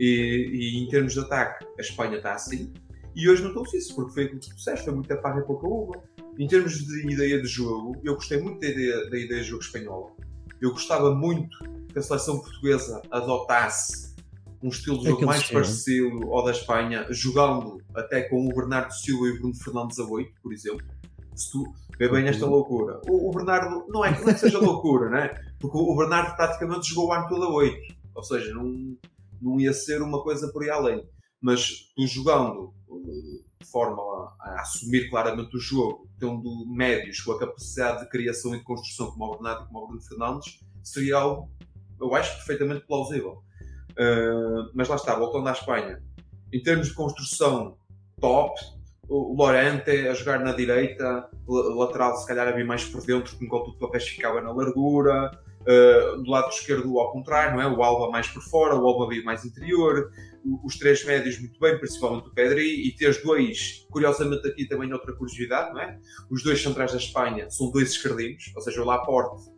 E, e em termos de ataque, a Espanha está assim. E hoje não trouxe isso, porque foi aquilo que tu disseste, foi muita parra e pouca uva. Em termos de ideia de jogo, eu gostei muito da ideia, da ideia de jogo espanhola. Eu gostava muito que a seleção portuguesa adotasse um estilo de jogo Aquele mais estilo. parecido ao da Espanha, jogando até com o Bernardo Silva e o Bruno Fernandes a 8, por exemplo. Se tu vê bem esta loucura. O, o Bernardo, não é, não é que seja loucura, né? Porque o, o Bernardo praticamente jogou o ano todo a 8. Ou seja, não, não ia ser uma coisa por aí além. Mas tu jogando forma a, assumir claramente o jogo, tendo médios com a capacidade de criação e de construção como o Bernardo e como o Bruno Fernandes, seria algo, eu acho, perfeitamente plausível. Uh, mas lá está, voltando à Espanha, em termos de construção, top. O Lorente a jogar na direita, lateral se calhar a vir mais por dentro, enquanto o Torres ficava na largura. Uh, do lado esquerdo, ao contrário, não é? o Alba mais por fora, o Alba vir mais interior. Os três médios muito bem, principalmente o Pedri. E teres dois, curiosamente aqui também outra curiosidade, não é? Os dois centrais da Espanha são dois esquerdinos, ou seja, o Laporte,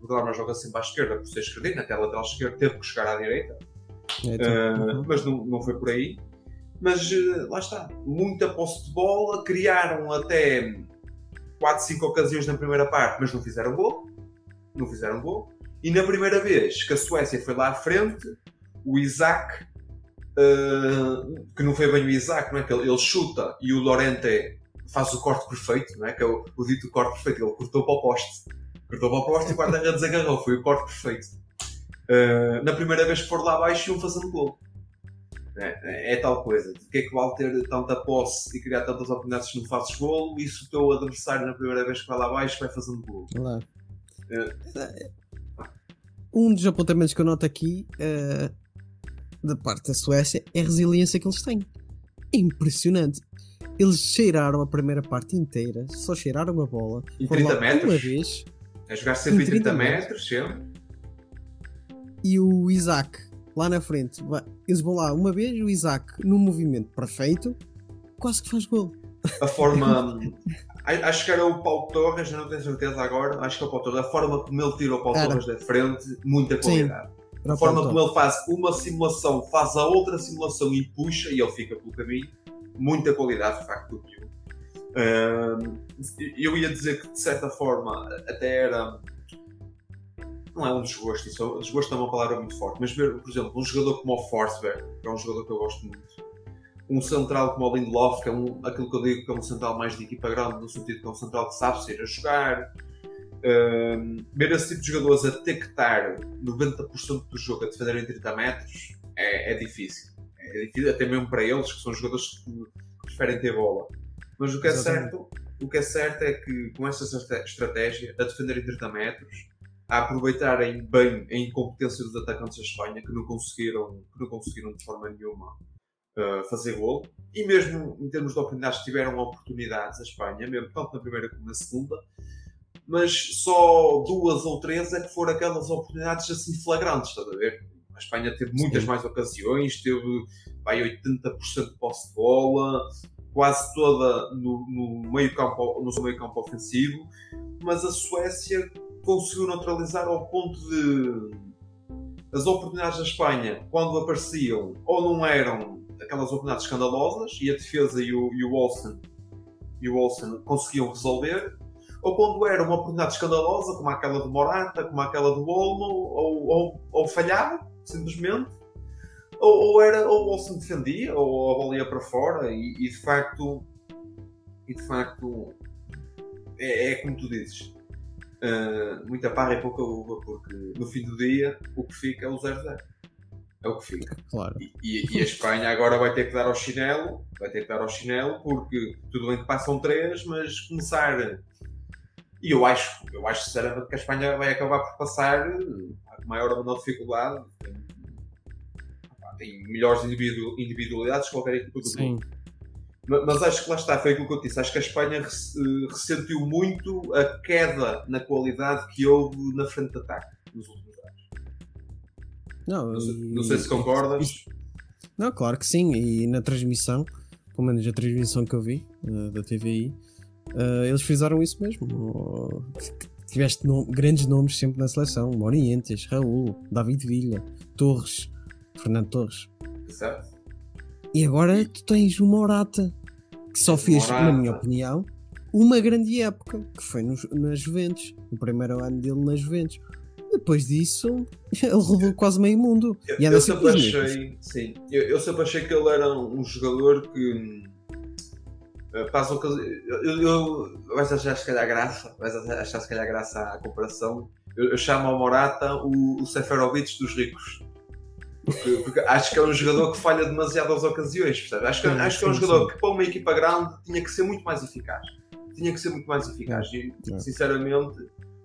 o Dorma joga sempre à esquerda por ser esquerdino, até a lateral esquerda teve que chegar à direita. É, Uh, tipo, mas não, não foi por aí. Mas uh, lá está, muita posse de bola, criaram até 4, 5 ocasiões na primeira parte, mas não fizeram gol. Não fizeram gol. E na primeira vez que a Suécia foi lá à frente, o Isaac, uh, que não foi bem o Isaac, não é? que ele, ele chuta e o Lorente faz o corte perfeito, não é? que é o, o dito corte perfeito, ele cortou para o poste. Cortou para o poste e o guarda-redes agarrou, foi o corte perfeito. Uh, na primeira vez que for lá abaixo iam fazendo gol. É, é tal coisa. De que é que vale ter tanta posse e criar tantas oportunidades se não fazes golo? E se o teu adversário na primeira vez que vai lá abaixo vai fazendo gol? lá. Um dos apontamentos que eu noto aqui eh, da parte da Suécia é a resiliência que eles têm. É impressionante. Eles cheiraram a primeira parte inteira, só cheiraram a bola. Em foram 30 lá metros? Uma vez, A jogar sempre Em em 30 30 metros, sempre. e o Isaac lá na frente. Eles vão lá uma vez, o Isaac no movimento perfeito, quase que faz gol. A forma. acho que era o Paulo Torres, não tenho certeza agora. Acho que é o Paulo Torres. A forma como ele tira o Paulo Era. Torres da frente, muita Sim. qualidade. Era A forma como ele faz uma simulação, faz a outra simulação e puxa, e ele fica pelo caminho. Muita qualidade, de facto, do Pio. Eu ia dizer que, de certa forma, até era. Não é um desgosto, isso, é- desgosto é uma palavra muito forte, mas ver, por exemplo, um jogador como o Forsberg, que é um jogador que eu gosto muito, um central como o Lindelof, que é um, aquilo que eu digo que é um central mais de equipa grande, no sentido que é um central que sabe sair a jogar, Ahm, ver esse tipo de jogadores a ter que estar 90% do jogo a defender em 30 metros é, é difícil. É difícil até mesmo para eles, que são jogadores que preferem ter bola. Mas o que é Exatamente. certo, o que é certo é que com essa estra- estratégia, a defender em 30 metros, a aproveitarem bem a incompetência dos atacantes da Espanha, que não conseguiram, que não conseguiram de forma nenhuma uh, fazer gol, e mesmo em termos de oportunidades, tiveram oportunidades a Espanha, mesmo tanto na primeira como na segunda, mas só duas ou três é que foram aquelas oportunidades assim flagrantes, estás a ver? A Espanha teve muitas Sim. mais ocasiões, teve vai, 80% de posse de bola, quase toda no, no meio campo, no seu meio campo ofensivo, mas a Suécia conseguiu neutralizar ao ponto de as oportunidades da Espanha, quando apareciam, ou não eram aquelas oportunidades escandalosas, e a defesa e o, e o Olsen e o Olsen conseguiam resolver, ou quando era uma oportunidade escandalosa, como aquela de Morata, como aquela do Olmo, ou, ou, ou falhava, simplesmente, ou, ou era ou o Olsen defendia, ou a bola ia para fora, e, e de facto, e de facto, é, é como tu dizes. Uh, muita parra e pouca uva, porque no fim do dia o que fica é o 0-0. É o que fica. Claro. E, e- e a Espanha agora vai ter que dar ao chinelo, vai ter que dar ao chinelo, porque tudo bem que passam três, mas começar. E eu acho, eu acho sinceramente que a Espanha vai acabar por passar com maior ou menor dificuldade. Tem, melhores individu- individualidades que qualquer equipa do Sim. mundo. Ma- Mas acho que lá está, foi aquilo que eu disse. Acho que a Espanha res- ressentiu muito a queda na qualidade que houve na frente de ataque nos últimos. Não, Não sei, não sei se concordas. Não, claro que sim. E na transmissão, pelo menos a transmissão que eu vi eh, da TVI, eh, eles fizeram isso mesmo. Oh, Tiveste no- grandes nomes sempre na seleção: Morientes, Raul, David Villa, Torres, Fernando Torres. E agora tu tens o Morata, que só fez, na Morata. minha opinião, uma grande época, que foi nos, na Juventus, o primeiro ano dele na Juventus. Depois disso, ele rodou quase meio mundo. Eu, E eu sempre achei, sim, eu, eu sempre achei que ele era um jogador que hum, eh, ocasi- eu, eu, eu vais achar se calhar graça, vais achar se calhar graça à comparação. Eu, eu chamo ao Morata o, o Seferovic dos ricos. Porque, porque acho que é um jogador que falha demasiadas ocasiões, percebe? Acho que, Sim, acho que é um sim, jogador sim. que para uma equipa grande tinha que ser muito mais eficaz. Tinha que ser muito mais eficaz. E, sinceramente,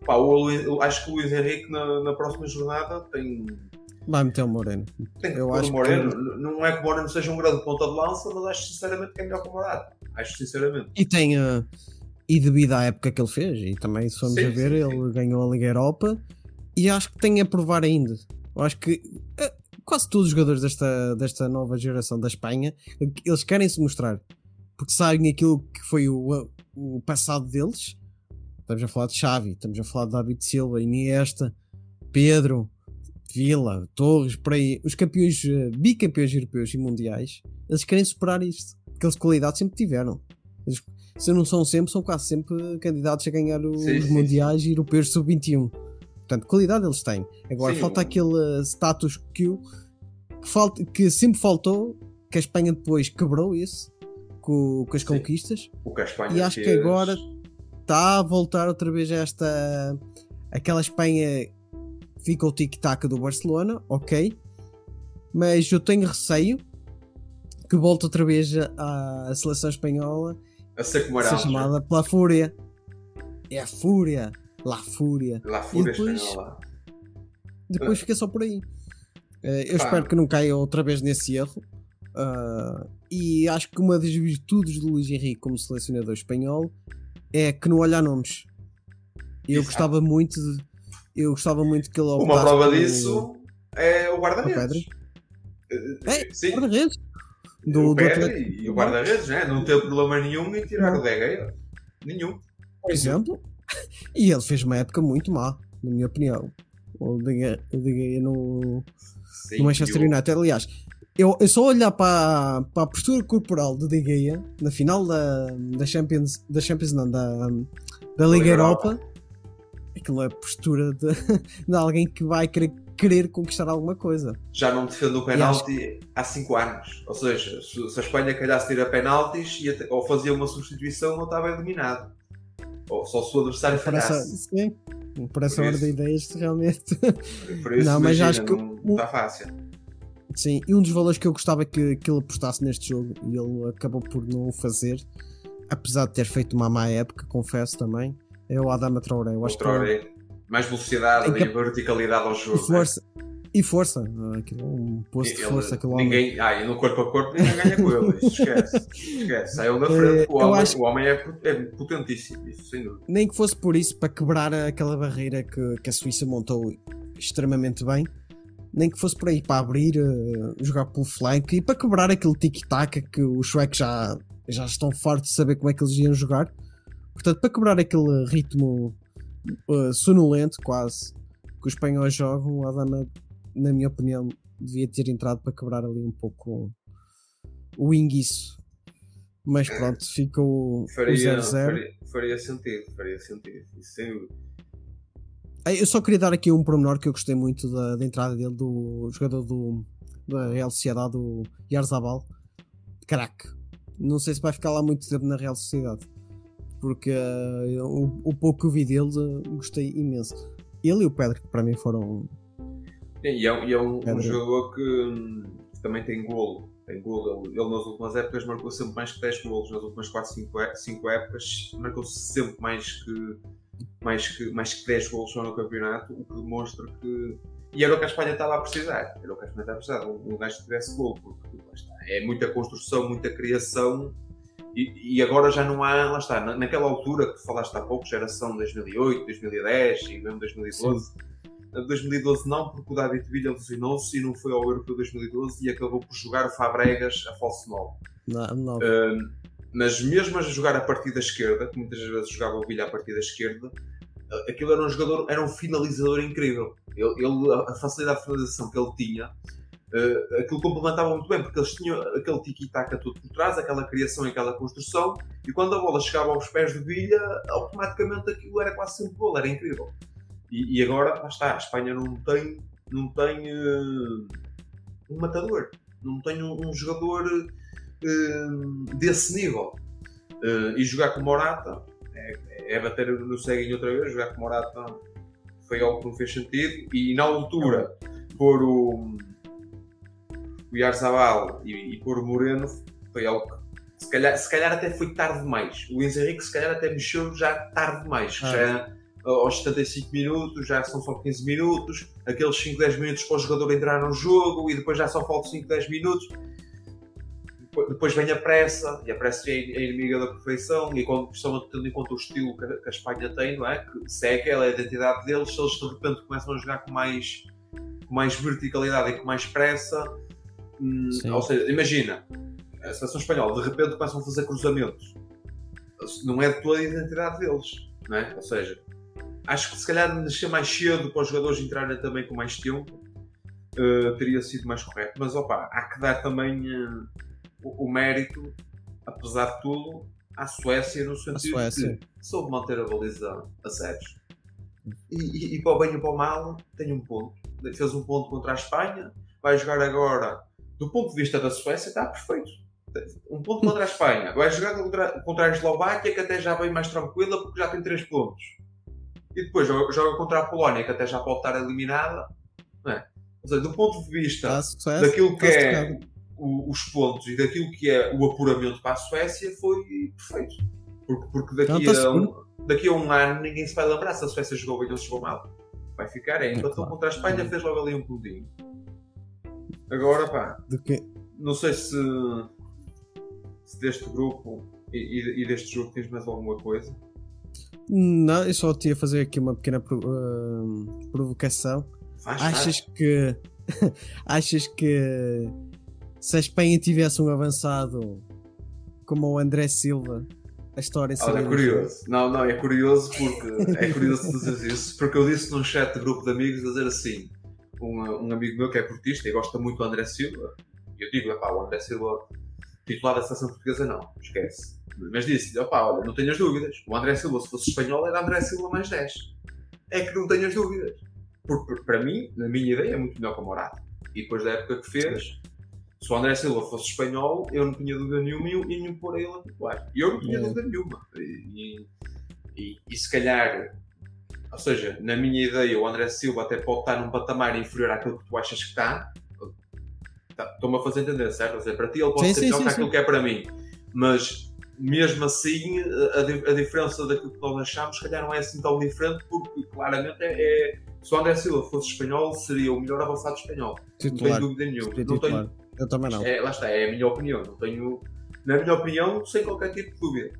pá, o eu acho que o Luís Henrique na, na próxima jornada tem, Vai meter o Moreno. tem que Eu acho o Moreno. que- Não é que o Moreno seja um grande ponta de lança, mas acho sinceramente que é melhor que o Morata. Acho sinceramente. E tem. eh, e devido à época que ele fez, e também se formos Sim, a ver, sim, ele ganhou a Liga Europa e acho que tem a provar ainda. Eu acho que eh, quase todos os jogadores desta, desta nova geração da Espanha eles querem se mostrar porque sabem aquilo que foi o, o passado deles. Estamos a falar de Xavi, estamos a falar de David Silva, Iniesta, Pedro, Vila, Torres, por aí, os campeões, eh, bicampeões europeus e mundiais, eles querem superar isto, porque eles qualidade sempre tiveram. Eles, se não são sempre, são quase sempre candidatos a ganhar os Sim, sim, mundiais europeus sub-21. Portanto, qualidade eles têm. Agora Sim, falta o- aquele eh, status quo que, falta, que sempre faltou, que a Espanha depois quebrou isso com, com as conquistas O que a Espanha e acho que fez- agora está a voltar outra vez a esta aquela Espanha fica o tic-tac do Barcelona, ok, mas eu tenho receio que volte outra vez à seleção espanhola a ser como era chamada pela Fúria. É a Fúria, La Fúria. lá fúria E depois- espanhola. depois fica só por aí. Eh, eu Pá. espero que não caia outra vez nesse erro. Ah, e acho que uma das virtudes do Luís Henrique como selecionador espanhol é que não olha nomes. Eu Exato. gostava muito de, eu gostava muito que ele Uma prova disso é o o guarda-redes. É, Sim, guarda-redes do, o do Pedri Atlético. e o guarda-redes, né? não teve problema nenhum em tirar Não. o De Gea. Nenhum. por exemplo. E ele fez uma época muito má, na minha opinião. O De Gea- o De Gea no, Sim, no Manchester United. Aliás, eu, eu só olhar para, para a postura corporal de De Gea na final da, da Champions, da Champions não, da, da Liga Liga Europa, aquilo é a postura de, de alguém que vai querer, querer conquistar alguma coisa. Já não defende o penalti há 5 anos. Ou seja, se, se a Espanha calhasse tirar penaltis, ia ou fazia uma substituição ou estava eliminado. Ou só se o adversário falhasse. sim, parece Por a hora de ideias realmente. Por isso, Não, mas imagina, acho que não, não está fácil. Sim, e um dos valores que eu gostava que, que ele apostasse neste jogo e ele acabou por não o fazer, apesar de ter feito uma má época, confesso também, é o Adama Traoré. Eu acho que Outra hora é mais velocidade Tem e verticalidade ao jogo. força. E força, aquilo é um posto de força aquele homem. ninguém, ah, e no corpo a corpo ninguém ganha com ele. Isso esquece. esquece. Saiu da frente. Eh, O homem, acho- o homem é, é potentíssimo. Isso sem dúvida. Nem que fosse por isso, para quebrar aquela barreira que, que a Suíça montou extremamente bem, nem que fosse por aí para abrir, eh, jogar pelo flanco e para quebrar aquele tic-tac que os suecos já, já estão fartos de saber como é que eles iam jogar. Portanto, para quebrar aquele ritmo eh, sonolento, quase, que os espanhóis jogam, o Adama, na minha opinião, devia ter entrado para quebrar ali um pouco o inguiço. Mas pronto, ficou o Faria, 0-0. faria, faria sentido. Faria sentido. Isso sem dúvida. Eu só queria dar aqui um pormenor que eu gostei muito da, da entrada dele, do jogador do, da Real Sociedade, do Yarzabal. Crack. Não sei se vai ficar lá muito tempo na Real Sociedade. Porque ah, o, o pouco que eu vi dele, ah, gostei imenso. Ele e o Pedro, que para mim foram. Sim, E é, um- e é um, um jogador que, que também tem golo. Tem golo. Ele, ele nas últimas épocas marcou sempre mais que 10 golos. Nas últimas 4, 5, épocas marcou sempre mais que, mais, que, mais que 10 golos só no campeonato, o que demonstra que. E era o que a Espanha estava a precisar. Era o que a Espanha estava a precisar. Um, um gajo que tivesse golo. Porque lá está, é muita construção, muita criação. E, e agora já não há, lá está, na- naquela altura que falaste há pouco, geração 2008, 2010 e mesmo 2012, a de 2012 não, porque o David Villa lesionou-se e não foi ao Europeu 2012 e acabou por jogar o Fabregas a falso 9. Na, na- Um, mas mesmo a jogar a partir da esquerda, que muitas vezes jogava o Villa a partir da esquerda, uh, aquilo era um jogador, era um finalizador incrível. Ele, ele- a facilidade de finalização que ele tinha, uh, aquilo complementava muito bem, porque eles tinham aquele tiki-taka todo por trás, aquela criação e aquela construção, e quando a bola chegava aos pés do Villa, automaticamente aquilo era quase sempre gol, era incrível. E, e agora, lá está, a Espanha não tem, não tem uh, um matador, não tem um, um jogador desse nível. Uh, e jogar com Morata é, é bater no ceguinho outra vez. Jogar com Morata foi algo que não fez sentido. E na altura, pôr o, o Yarzabal e, e pôr o Moreno foi algo que se calhar, se calhar até foi tarde demais. O Luís Henrique se calhar até mexeu já tarde demais. Ah. Já aos 75 minutos, já são só 15 minutos, aqueles 5, 10 minutos para o jogador entrar no jogo e depois já só faltam 5, 10 minutos. Depois- vem a pressa, e a pressa é a inimiga da perfeição, e quando estão tendo em conta o estilo que a, que a Espanha tem, não é? Que segue, ela é a identidade deles, se eles de repente começam a jogar com mais, com mais verticalidade e com mais pressa, hum, ou seja, imagina, a seleção espanhola de repente começam a fazer cruzamentos, não é de toda a identidade deles, não é? Ou seja, acho que se calhar nascer mais cedo para os jogadores entrarem também com mais tempo eh, teria sido mais correto. Mas opa, há que dar também eh, o, o mérito, apesar de tudo, à Suécia no sentido Suécia. que soube manter a baliza a sérios. E, e, e para o bem e para o mal, tem um ponto. Fez um ponto contra a Espanha, vai jogar agora, do ponto de vista da Suécia, está perfeito. Um ponto contra a Espanha, vai jogar contra, contra a Eslováquia, que até já vem mais tranquila, porque já tem 3 pontos. E depois joga, joga contra a Polónia, que até já pode estar eliminada. Não é? Ou seja, do ponto de vista daquilo que tá é. O- os pontos e daquilo que é o apuramento para a Suécia, foi perfeito. Porque, porque daqui, tá a um, daqui a um ano ninguém se vai lembrar se a Suécia jogou bem ou se jogou mal. vai ficar. É, empatou claro. contra a Espanha, fez logo ali um pulinho. Agora, pá, não sei se, se deste grupo e, e- deste jogo tens mais alguma coisa. Não, eu só te ia fazer aqui uma pequena ah, provocação. Faz, Achas faz. que. achas que se a Espanha tivesse um avançado como o André Silva, a história seria. Olha, é curioso. Não, não, é curioso porque é curioso tu dizeres isso, porque eu disse num chat de grupo de amigos a dizer assim, um, um amigo meu que é portista e gosta muito do André Silva, e eu digo, pá, o André Silva titular da seleção portuguesa não, esquece. Mas disse-lhe, opá, olha, não tenhas dúvidas, o André Silva se fosse espanhol era André Silva mais 10. É que não tenhas dúvidas. Porque para mim, na minha ideia, é muito melhor que o Morata. E depois da época que fez, se o André Silva fosse espanhol, eu não tinha dúvida nenhuma e ia pôr a ele a titular. E eu não tinha É. dúvida nenhuma. E, e, e se calhar, ou seja, na minha ideia, o André Silva até pode estar num patamar inferior àquilo que tu achas que está. Tá- Estou-me a fazer entender, certo? Seja, para ti ele pode Sim, ser sim, melhor sim, que aquilo que é para mim. Mas mesmo assim, a, a diferença daquilo que nós achamos, se calhar não é assim tão diferente, porque claramente é. é- se o André Silva fosse espanhol, seria o melhor avançado espanhol. Não Titular. tenho dúvida nenhuma. Não tenho. Eu também não. é, lá está, é a minha opinião. Não tenho, na minha opinião, sem qualquer tipo de dúvida.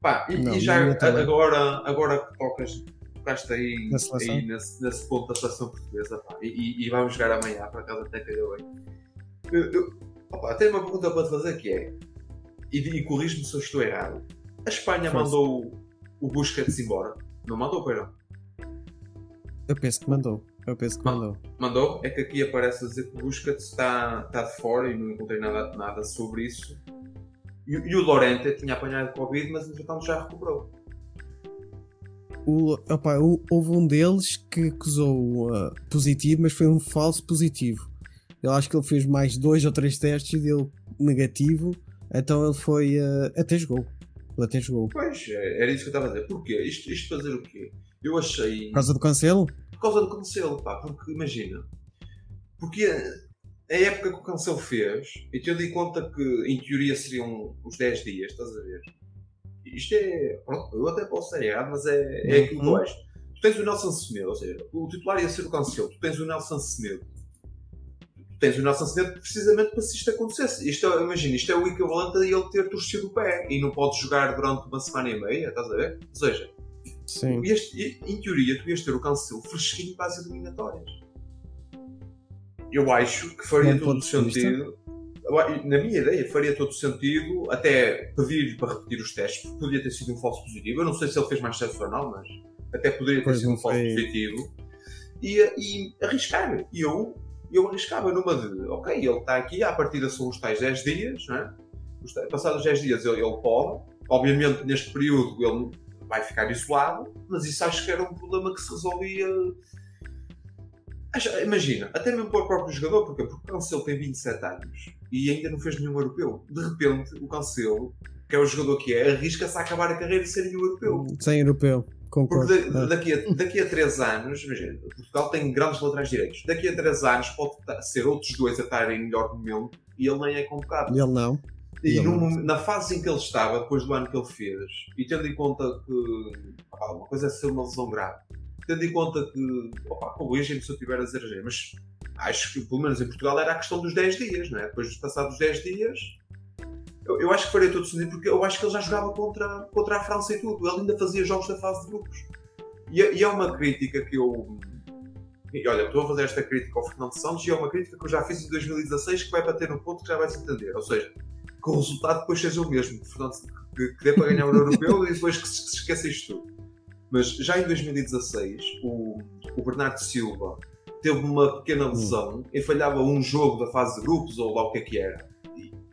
Pá, e, Não, e já agora, agora que tocas, tocaste aí, Na aí nesse, nesse ponto da seleção portuguesa, pá, e, e- vamos jogar amanhã, por acaso até calhou bem. Eu, eu, opa, tenho uma pergunta para te fazer que é, e, e corrijo-me se eu estou errado. A Espanha mandou o Busquets embora? Não mandou, pois não? Eu penso que mandou. Eu penso que Ma- mandou. Mandou? É que aqui aparece a dizer que o Busquets está, está de fora e não encontrei nada, nada sobre isso. E, e o Lorente tinha apanhado Covid, mas entretanto já recuperou. O, opa, o- houve um deles que acusou uh, positivo, mas foi um falso positivo. Eu acho que ele fez mais dois ou três testes e deu negativo. Então ele foi. uh, até jogou. Ele até jogou. Pois, é, era isso que eu estava a dizer. Porquê? Isto, isto fazer o quê? Eu achei. Por causa do cancelo? Por causa do Cancelo, pá, porque imagina. Porque a, a época que o Cancelo fez, e tendo em conta que em teoria seriam os 10 dias, estás a ver? Isto é. Pronto, eu até posso ser errado, mas é, é aquilo que eu Uhum. acho. Tu tens o Nelson Semedo, ou seja, o titular ia ser o Cancelo, tu tens o Nelson Semedo. Tu tens o Nelson Semedo precisamente para se isto acontecesse. Isto é, imagina, isto é o equivalente a ele ter torcido o pé e não pode jogar durante uma semana e meia, estás a ver? Ou seja, Sim. Ias- em teoria, tu ias ter o cancelo fresquinho para as eliminatórias. Eu acho que faria Bom todo o sentido. Na minha ideia, faria todo o sentido até pedir para repetir os testes, porque podia ter sido um falso positivo. Eu não sei se ele fez mais testes ou não, mas até poderia ter Pois sido um falso foi. positivo. E, e arriscar. E eu, eu arriscava numa de, ok, ele está aqui, à partida são os tais 10 dias, não é? Passados os 10 dias ele, ele pode. Obviamente, neste período, ele vai ficar isolado, mas isso acho que era um problema que se resolvia. Imagina, até mesmo para o próprio jogador, porque, porque o Cancelo tem 27 anos e ainda não fez nenhum europeu. De repente, o Cancelo, que é o jogador que é, arrisca-se a acabar a carreira ser nenhum europeu. Sem europeu. Porque Concordo. da- Ah, daqui, a, daqui a 3 anos, imagina, Portugal tem grandes laterais direitos. Daqui a 3 anos pode ser outros dois a estarem em melhor momento e ele nem é convocado. Ele não. E momento- na fase em que ele estava, depois do ano que ele fez, e tendo em conta que opá, uma coisa é ser uma lesão grave, tendo em conta que, opa, corrigem-me se eu estiver a dizer, mas acho que pelo menos em Portugal era a questão dos 10 dias, não é? Depois de passados os 10 dias, eu, eu acho que faria todo sentido, porque eu acho que ele já jogava contra, contra a França e tudo, ele ainda fazia jogos da fase de grupos. E, é- e é uma crítica que eu. E olha, estou a fazer esta crítica ao Fernando Santos e é uma crítica que eu já fiz em 2016 que vai bater no ponto que já vais entender. Ou seja, que o resultado depois seja o mesmo, que, Fernando, que, que dê para ganhar o europeu e depois que se, que se esqueça isto tudo. Mas já em 2016, o, o Bernardo Silva teve uma pequena lesão e falhava um jogo da fase de grupos ou lá o que é que era.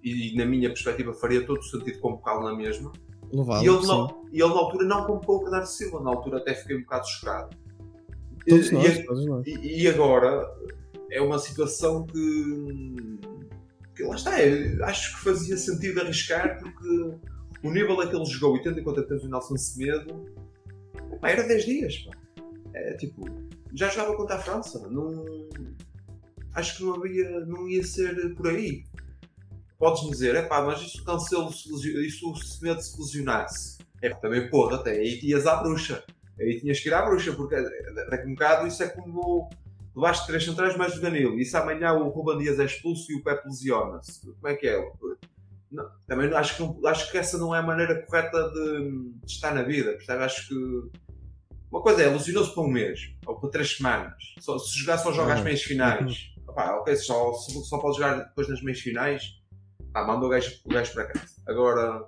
E, e, na minha perspectiva faria todo o sentido convocá-lo na mesma. Levá-lo. E ele, não, e ele na altura não convocou o Bernardo Silva, na altura até fiquei um bocado chocado. Todos E- nós, e- todos nós. e agora é uma situação que, lá está, acho que fazia sentido arriscar porque o nível a que ele jogou e tendo em conta o Nelson Semedo era 10 dias pá. É, tipo, já jogava contra a França não, acho que não havia não ia ser por aí. Podes-me dizer, é pá, mas isso Cancelo isso o Semedo se lesionasse? É também porra, até aí ias à bruxa. Aí tinhas que ir à bruxa, porque daqui a um bocado isso é como levaste três centrais mais o Danilo. E se amanhã o Ruben Dias é expulso e o Pepe lesiona-se, como é que é? Não, também acho que, não- acho que essa não é a maneira correta de, de estar na vida. Percebe? Acho que uma coisa é, lesionou-se para um mês ou para três semanas. Só- se jogar, só joga as Ah. meias finais. Opá, ok, só, só pode jogar depois nas meias finais. Pá, manda o gajo, o gajo para casa. Agora,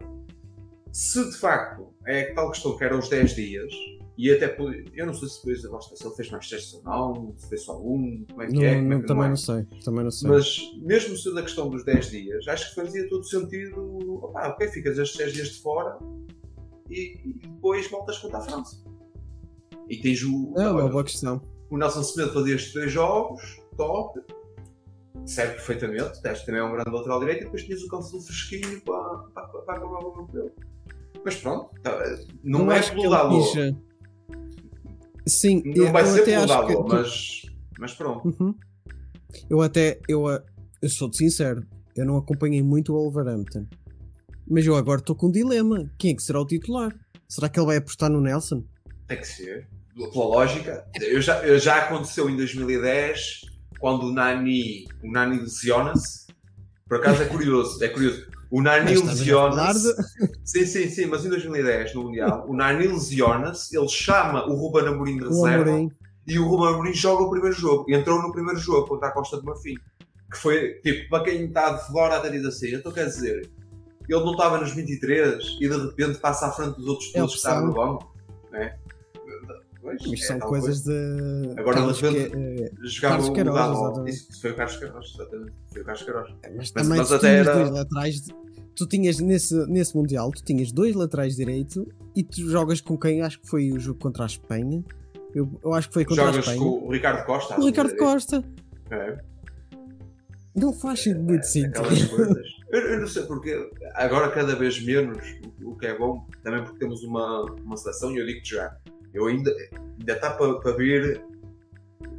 se de facto é tal questão que eram os 10 dias, e até pode- eu não sei se depois se ele fez mais testes ou não, se fez só um, como é que Não, é, como é não- que também é. não sei. Também não sei. Mas mesmo sendo a questão dos 10 dias, acho que fazia todo sentido. Opá, ok, ficas estes 10 dias de fora e, e depois voltas contra a França. E tens o. é uma boa questão. o Nelson Semedo fazia estes dois jogos, top, serve perfeitamente. Este também é um grande lateral direito e depois tinhas o Cancelo fresquinho para, para, para acabar o europeu. Mas pronto, tá, não Eu é pelo eh, Sim, Não eu vai ser acho que- mas, mas pronto. Uhum. Eu até, eu, eu sou-te sincero, eu não acompanhei muito o Wolverhampton. Mas eu agora estou com um dilema. Quem é que será o titular? Será que ele vai apostar no Nelson? Tem que ser. Pela lógica. Eu já, eu já aconteceu em 2010, quando o Nani, o Nani lesiona-se. Por acaso é curioso, é curioso. O falar lesiona-se. Sim, sim, sim, mas em 2010, no Mundial, o Nani lesiona-se, ele chama o Ruben Amorim de reserva Amorim. e o Ruben Amorim joga o primeiro jogo. Entrou no primeiro jogo contra a Costa de Marfim. Que foi, tipo, para quem está de fora até diz assim, então quer dizer, ele não estava nos 23 e de repente passa à frente dos outros É todos que estavam no banco. Né? Pois, Mas é são coisas de. Agora, Carlos de repente- que- eh, Jogava Carlos o exatamente. Isso, foi o Carlos Queiroz, exatamente. Foi o Carlos Queiroz. Mas Mas- também mas tu até tinhas era- dois laterais. de- Tu tinhas nesse, nesse Mundial, tu tinhas dois laterais direito e tu jogas com quem? Acho que foi o jogo contra a Espanha. Eu, eu acho que foi contra a Jogas Espanha. com o Ricardo Costa. O Ricardo Costa. Costa. Não faz muito sentido. Aquelas coisas. Eu, eu não sei porque agora cada vez menos, o, que é bom, também porque temos uma, uma seleção e eu digo-te já, eu ainda ainda está para, ver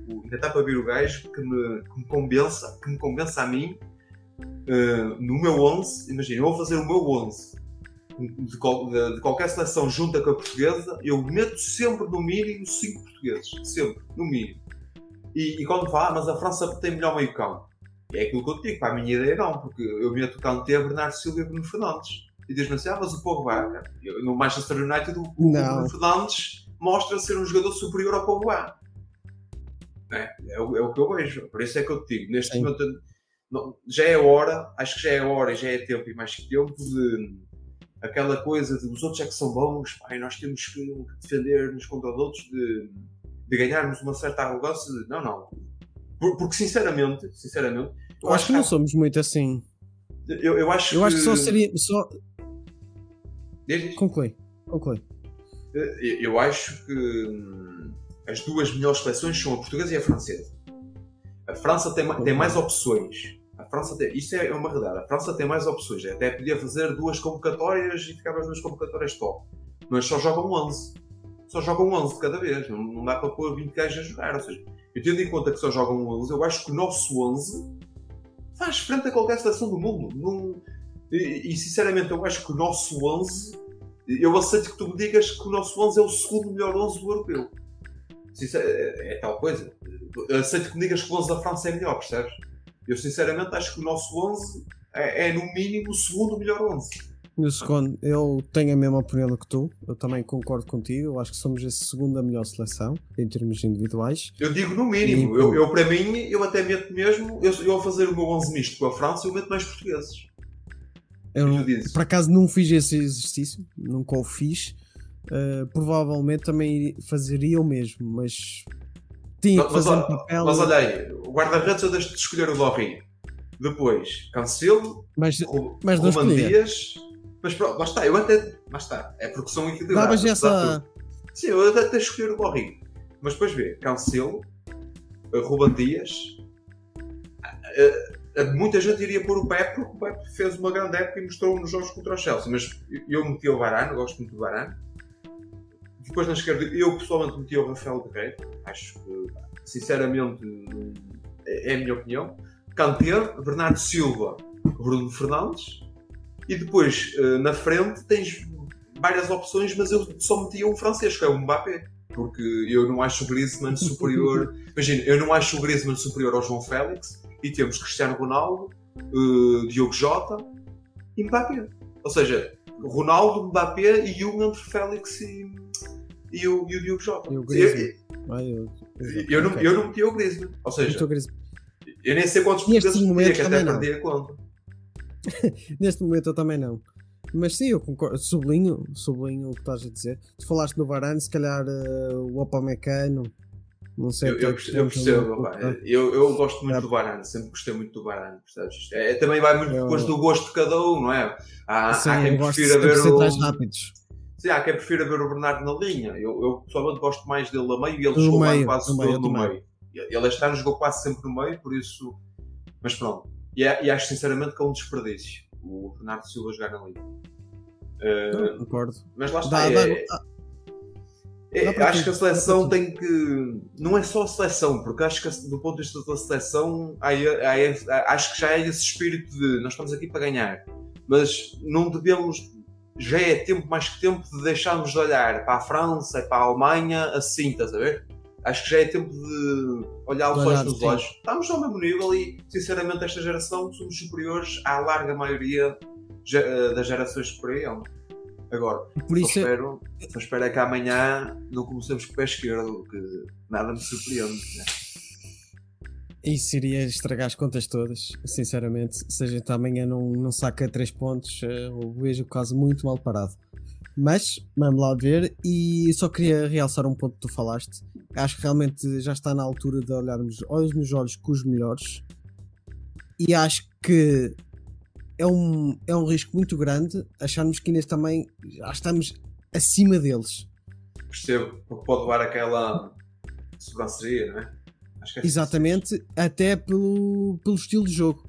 o- ainda está para ver o gajo que me, que me convença, que me convença a mim eh, no meu 11, imagina, eu vou fazer o meu 11 de, qual- de- de qualquer seleção junta com a portuguesa, eu meto sempre no mínimo 5 portugueses, sempre, no mínimo. E, e quando fala, ah, mas a França tem melhor meio campo. É aquilo que eu te digo, para a minha ideia não, porque eu meto o Kanté, Bernardo Silva e Bruno Fernandes. E diz-me assim, ah, mas o Pogba, no Manchester United o, o. Bruno Fernandes mostra ser um jogador superior ao Pogba. É, é, o, é o que eu vejo, por isso é que eu te digo, neste Sim. momento não, já é hora, acho que já é hora e já é tempo e mais que tempo de aquela coisa de os outros é que são bons, pá, e nós temos que defender-nos contra os outros, de, de ganharmos uma certa arrogância de não, não. Por- Porque sinceramente, sinceramente, eu Eu acho que não que somos muito assim. há- eu, eu acho Eu acho que só seria. Só... Conclui. Conclui. Eu, eu acho que hum, as duas melhores seleções são a portuguesa e a francesa. A França tem, tem mais opções. A França tem, isso é uma verdade. A França tem mais opções. Até podia fazer duas convocatórias e ficava as duas convocatórias top. Mas só jogam 11. Só jogam 11 de cada vez. Não, não dá para pôr 20 gajos a jogar. Ou seja, eu tendo em conta que só jogam 11, eu acho que o nosso 11 faz frente a qualquer seleção do mundo. Não- e, e, sinceramente, eu acho que o nosso 11 eu aceito que tu me digas que o nosso 11 é o segundo melhor 11 do europeu. Sincer- é, é tal coisa. Eu aceito que me digas que o 11 da França é melhor, percebes? Eu sinceramente acho que o nosso 11 é, é, no mínimo o segundo melhor 11. No segundo, eu tenho a mesma opinião que tu. Eu também concordo contigo. Eu acho que somos a segunda melhor seleção em termos individuais. Eu digo no mínimo. E- Eu, eu, para mim, eu até meto mesmo. Eu, eu a fazer o meu 11 misto com a França, eu meto mais portugueses. Eu, dizes? por acaso não fiz esse exercício, nunca o fiz. Uh, provavelmente também fazeria o mesmo, mas tinha que fazer um mas, papel. mas olha aí, o guarda-redes eu deixo de escolher o Lorri. Depois, Cancelo, Mas Ru- Mas não. Dias. Mas pronto, lá está, eu até. Lá está, é porque são equilibrados. essa. Sim, eu até até escolher o Borri. Mas depois vê, Cancelo, eh, Ruben Dias. eh, muita gente iria pôr o Pepe porque o Pepe fez uma grande época e mostrou nos jogos contra o Chelsea. Mas eu- meti o Varane, gosto muito do Varane. Depois na esquerda, eu pessoalmente meti o Rafael Guerreiro. Acho que, sinceramente, é é a minha opinião. Kanté, Bernardo Silva, Bruno Fernandes. E depois, eh, na frente, tens várias opções, mas eu só metia um francês, que é o Mbappé. Porque eu não acho o Griezmann superior. Imagina, eu não acho o Griezmann superior ao João Félix e temos Cristiano Ronaldo, eh, Diogo Jota e Mbappé. Ou seja, Ronaldo, Mbappé e um entre Félix e, e, o, e o Diogo Jota. E o eu, Griezmann. Ai, eu, eu, não, Ok. eu não meti o Griezmann. Ou seja, eu nem sei quantos Nestes portugueses podia, que até não. perdi a conta. Neste momento eu também não. Mas sim, eu concordo. Sublinho, sublinho o que estás a dizer. Tu falaste no Varane, se calhar eh, o Opamecano. Não sei Eu, eu, eu percebo, pá. eu, eu gosto muito É. do Barano, sempre gostei muito do Barano, percebes? É, também vai muito Eu- depois do gosto de cada um, não é? Há, há quem prefira ver o. rápidos. Sim, há quem prefira ver o Bernardo na linha. Eu, eu pessoalmente gosto mais dele a meio e ele jogou meio, quase no meio, todo no eu meio. Ele este ano jogou quase sempre no meio, por isso. Mas pronto. E, é- e acho sinceramente que é um desperdício o Bernardo Silva jogar na linha. Não, concordo. mas lá está. Dá, é- dá, é- dá- é, acho tudo, que a seleção tem que. Não é só a seleção, porque acho que do ponto de vista da seleção, há, há- acho que já é esse espírito de nós estamos aqui para ganhar, mas não devemos. Já é tempo mais que tempo de deixarmos de olhar para a França e para a Alemanha assim, estás a ver? Acho que já é tempo de olhar os olhos nos olhos. Estamos ao mesmo nível e, sinceramente, esta geração somos superiores à larga maioria eh, das gerações que por aí. Agora, Por só isso, é- espero, só espero é que amanhã não comecemos com o pé esquerdo, que nada me surpreende. Né? isso iria estragar as contas todas, sinceramente. Se a gente amanhã não, não saca 3 pontos, eh, eu vejo o caso muito mal parado. Mas, vamos lá ver. E só queria realçar um ponto que tu falaste. Acho que realmente já está na altura de olharmos olhos nos olhos com os melhores. E acho que é um, é um risco muito grande acharmos que ainda também já estamos acima deles. Percebo, porque pode levar aquela sobranceria, não é? É Exatamente, até pelo, pelo estilo de jogo.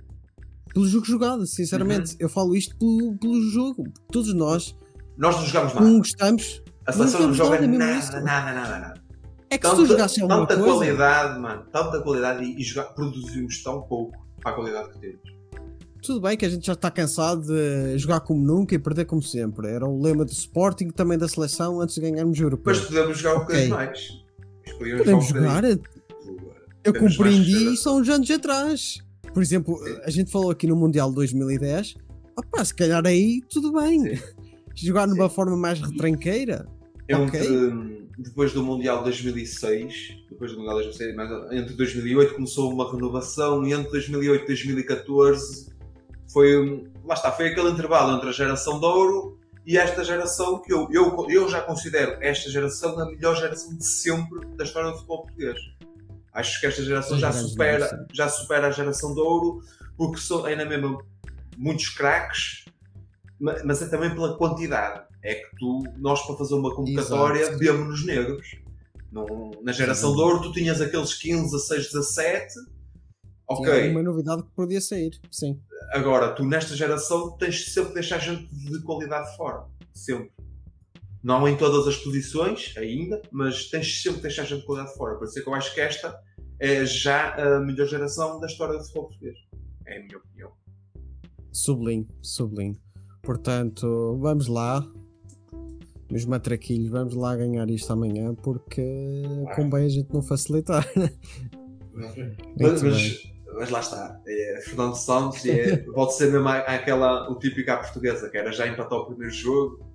Pelo jogo jogado, sinceramente. Eu falo isto pelo, pelo jogo. Todos nós Nós não jogamos não nada. gostamos. A seleção não não joga nada, nada, nada, nada, nada. É que se tu jogasses alguma tanta coisa. qualidade, mano. Tanta qualidade e, e jogar- produzimos tão pouco para a qualidade que temos. Tudo bem que a gente já está cansado de jogar como nunca e perder como sempre. Era o lema do Sporting também da seleção antes de ganharmos o europeu. Mas podemos jogar um bocadinho Ok. mais. Podemos um jogar. Eu compreendi isso há uns anos atrás. Por exemplo, a gente falou aqui no Mundial de 2010. Opá, se calhar aí tudo bem. Jogar numa forma mais retranqueira. Entre, Ok. hum, depois do Mundial de 2006, depois do Mundial de 2006, mas entre 2008 começou uma renovação e entre 2008 e 2014 foi, lá está, foi aquele intervalo entre a geração de ouro e esta geração que eu, eu, eu já considero esta geração a melhor geração de sempre da história do futebol português. Acho que esta geração já supera, já supera a geração de ouro porque são ainda mesmo muitos craques, ma- mas é também pela quantidade. É que tu, nós para fazer uma convocatória, Exato. vemos nos negros. Não- na geração de ouro, tu tinhas aqueles 15, 16, 17. Ok, uma novidade que podia sair. Sim. Agora tu nesta geração tens sempre de deixar gente de qualidade fora. Sempre. Não em todas as posições ainda, mas tens sempre de deixar gente de qualidade fora. Por isso é que eu acho que esta é já a melhor geração da história do futebol português. É a minha opinião. Sublinho, sublinho. Portanto, vamos lá. Meus matraquilhos, vamos lá ganhar isto amanhã porque convém a gente não facilitar. Mas, mas, mas lá está. É Fernando Santos é, pode ser mesmo aquela, o típico à portuguesa, que era já empatar o primeiro jogo,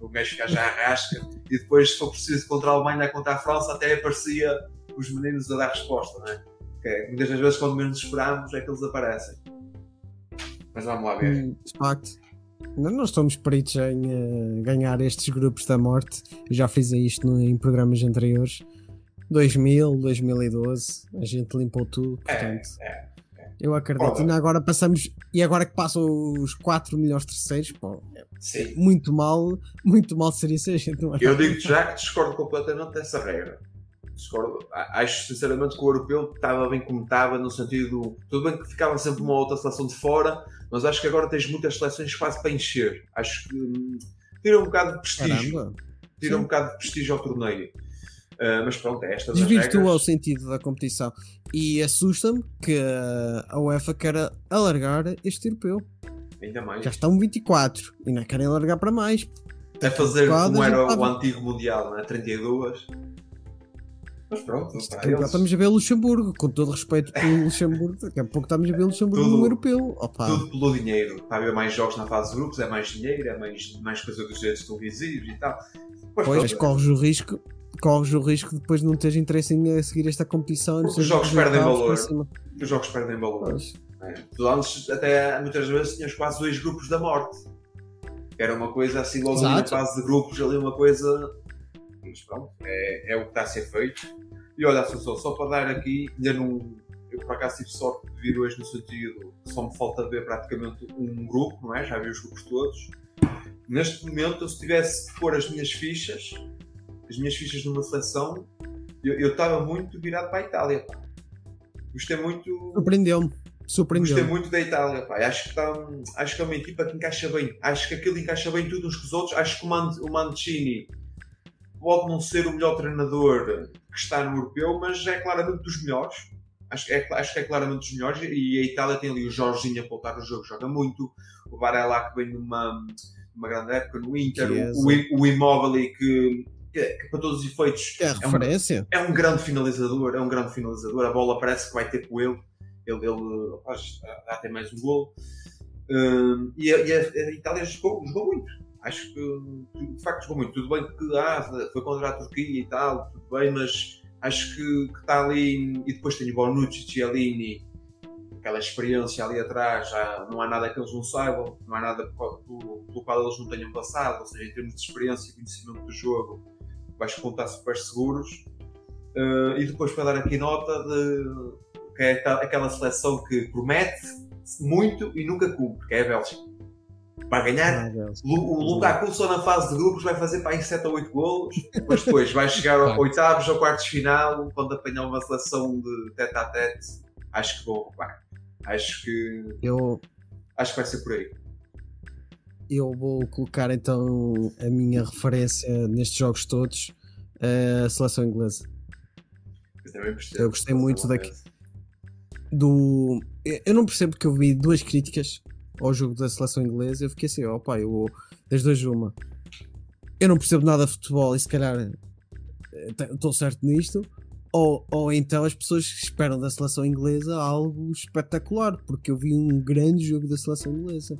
o gajo ficar já arrasca, e depois, se for preciso, contra a Alemanha, contra a França, até aparecia os meninos a dar resposta, não é? Que é, muitas das vezes, quando menos esperamos, é que eles aparecem. Mas vamos lá ver. Hum, De facto, não- nós somos peritos em eh, ganhar estes grupos da morte. Eu já fiz isto no- em programas anteriores. 2000, 2012, a gente limpou tudo. É, Portanto, é. eu acredito. E agora passamos. E agora que passam os 4 melhores terceiros, pô, muito mal, muito mal seria se a gente não Eu digo já que discordo completamente dessa regra. Discordo. Acho sinceramente que o europeu estava bem como estava, no sentido. Tudo bem que ficava sempre uma outra seleção de fora, mas acho que agora tens muitas seleções quase para encher. Acho que hum, tira um bocado de prestígio. Caramba, Tira Sim. um bocado de prestígio ao torneio. Ah, mas pronto, é esta desvirtua o regras. sentido da competição. E assusta-me que a UEFA quer alargar este europeu. Ainda mais. Já estão 24 e não querem alargar para mais. É fazer como era o antigo Mundial, não é? 32. Mas pronto, pouco eles- Estamos a ver Luxemburgo, com todo respeito pelo Luxemburgo, daqui a pouco estamos a ver Luxemburgo Tudo- no europeu. Opa, tudo pelo dinheiro. Está a haver mais jogos na fase de grupos, é mais dinheiro, é mais, mais coisa dos direitos televisivos e tal. Pois, pois pronto, corres o risco, corres o risco de depois não teres interesse em eh, seguir esta competição. Porque os jogos perdem valor. os jogos perdem valor. É. Tu antes, até muitas vezes, tinhas quase dois grupos da morte. Era uma coisa assim, logo ali na Exato. fase de grupos, ali uma coisa. Mas pronto, é, é o que está a ser feito. E olha, Assunção, só para dar aqui, ainda não. Eu por acaso tive sorte de vir hoje no sentido que só me falta ver praticamente um grupo, não é? Já vi os grupos todos. Neste momento, eu, se tivesse de pôr as minhas fichas, as minhas fichas numa seleção, eu estava muito virado para a Itália. Pá. Gostei muito. Surpreendeu-me. Gostei Surpreendeu-me. muito da Itália, pá. Acho que, está, acho que é uma equipa que encaixa bem. Acho que aquilo encaixa bem tudo uns com os outros. Acho que o, Man, o Mancini pode não ser o melhor treinador que está no europeu, mas é claramente dos melhores. Acho, que é, acho que é claramente dos melhores. E a Itália tem ali o Jorginho a voltar no jogo, joga muito. O Varela que vem numa, numa grande época no Inter. O, o, o Immobile que, que, que, para todos os efeitos, É a um- é um grande finalizador, é um grande finalizador. A bola parece que vai ter com ele. Ele, ele rapaz, já tem mais um gol. Hum, e a, e a- a Itália jogou, jogou muito. Acho que de facto jogou muito. Tudo bem que ah, foi contra a Turquia e tal, tudo bem, mas acho que, que está ali. E depois tem o Bonucci, Cialini, aquela experiência ali atrás. Já não há nada que eles não saibam, não há nada pelo, pelo qual eles não tenham passado. Ou seja, em termos de experiência e conhecimento do jogo, vais contar super seguros. Uh, e depois para dar aqui nota de que é aquela- seleção que promete muito e nunca cumpre, que é a Bélgica. Vai ganhar. Ah, O Lukaku só na fase de grupos vai fazer para aí 7 ou 8 golos, mas depois vai chegar Claro. oitavos ou quartos de final, quando apanhar uma seleção de tete a tete, acho que vão roubar. Acho que, Eu, acho que vai ser por aí. Eu vou colocar então a minha referência nestes jogos todos, a seleção inglesa. Eu também percebo. Eu gostei muito daqui- Do, eu não percebo porque eu vi duas críticas ao jogo da seleção inglesa. Eu fiquei assim, ó pá, eu vou das duas uma. Eu não percebo nada de futebol e se calhar eh, estou certo nisto. Ou, ou então as pessoas esperam da seleção inglesa algo espetacular, porque eu vi um grande jogo da seleção inglesa.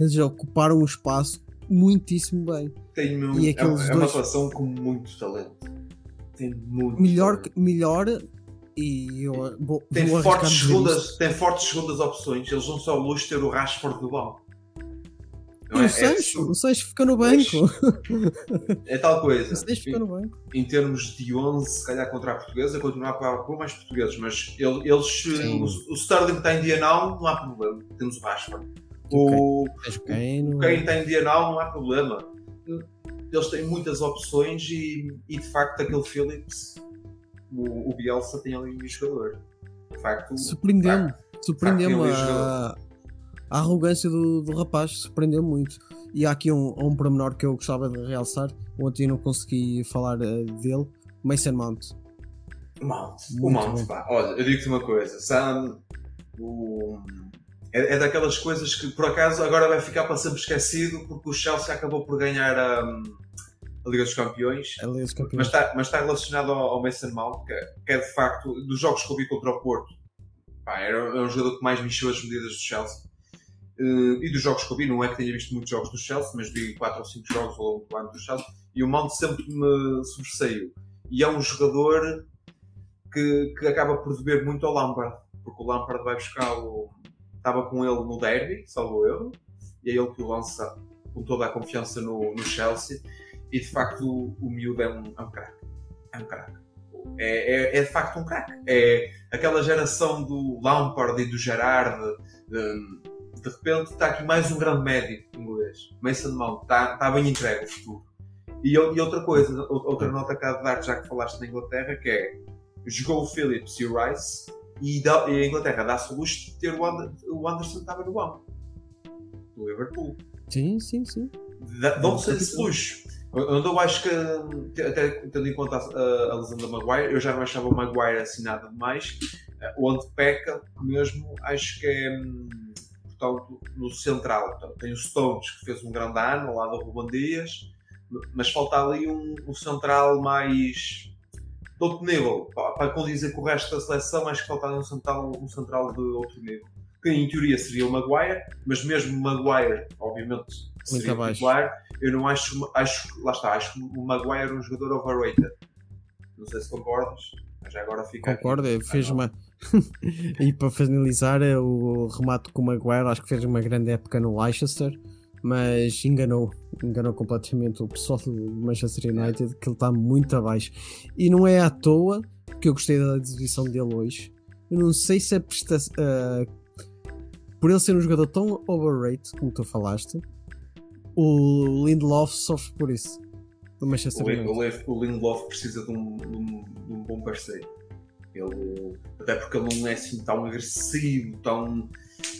Eles já ocuparam um espaço muitíssimo bem. Tenho, E é, aqueles é uma dois- seleção com muito talento. Tem muito Melhor, talento. melhor e eu vou, Tem vou fortes, segundas, tem fortes segundas opções. Eles não só o luxo de ter o Rashford do banco. E Não é? o Sancho, absurdo. o Sancho fica no banco. É tal coisa. O Sancho fica no banco. Em termos de 11, se calhar contra a portuguesa, continuar com, com mais portugueses, mas ele- eles, Sim. o, o Sterling está em diagonal, não há problema. Temos o Rashford. O, o o Kane está em diagonal, não há problema. Eles têm muitas opções e, e de facto aquele Phillips, o, o Bielsa tem ali um jogador. De facto, surpreendeu-me. Surpreendeu-me a, a arrogância do, do rapaz, surpreendeu muito. E há aqui um, um pormenor que eu gostava de realçar. Ontem não consegui falar eh, dele. Mason Mount. O Mount, o Muito Mount, bom. pá. Olha, eu digo-te uma coisa, Sam, o- é, é daquelas coisas que por acaso agora vai ficar para sempre esquecido porque o Chelsea acabou por ganhar a, a Liga dos Campeões, Ele é os mas campeões. está, mas está relacionado ao, ao Mason Mount, que, é- que é de facto, dos jogos que eu vi contra o Porto, pá, era, era um jogador que mais mexeu as medidas do Chelsea. Eh, e dos jogos que eu vi, não é que tenha visto muitos jogos do Chelsea, mas vi 4 ou 5 jogos ao longo do ano do Chelsea, e o Mount sempre me sobressaiu. E é um jogador que, que acaba por dever muito ao Lampard, porque o Lampard vai buscar o. Estava com ele no derby, salvo eu, e é ele que o lança com toda a confiança no, no Chelsea, e de facto o, o miúdo é um, é um craque. É um craque. É, é, é de facto um craque. É aquela geração do Lampard e do Gerard. De, de repente está aqui mais um grande médio inglês. Mason Mount está, está bem entregue o futuro. E, e outra coisa, ou- outra nota que há de dar, já que falaste na Inglaterra, que é jogou o Phillips e o Rice e, dá- e a Inglaterra dá-se o luxo de ter o, Ander- o Anderson que estava no banco do Liverpool. Sim, sim, sim. Dão-se esse luxo. Onde eu acho que, até tendo em conta a, a lesão da Maguire, eu já não achava o Maguire assim nada demais. Eh, Onde peca mesmo, acho que é hum, portanto, no central. Portanto, tem o Stones, que fez um grande ano ao lado do Ruben Dias, mas falta ali um, um central mais outro nível. Para condizer com o resto da seleção, acho que faltava um central, um central de outro nível. Que em teoria seria o Maguire, mas mesmo o Maguire, obviamente, seria abaixo. titular. Eu não acho, acho, lá está, acho o Maguire um jogador overrated. Não sei se concordas, mas agora fica. aqui. Concordo, Ah, fez não. uma. e para finalizar, é o remate com o Maguire, acho que fez uma grande época no Leicester, mas enganou, enganou completamente o pessoal do Manchester United, que ele está muito abaixo. E não é à toa que eu gostei da exibição dele hoje. Eu não sei se a prestação. por ele ser um jogador tão overrated, como tu falaste, o Lindelof sofre por isso. Do Manchester O, United. o Lindelof precisa de um, de um- de um bom parceiro. Ele, até porque ele não é assim tão agressivo, tão.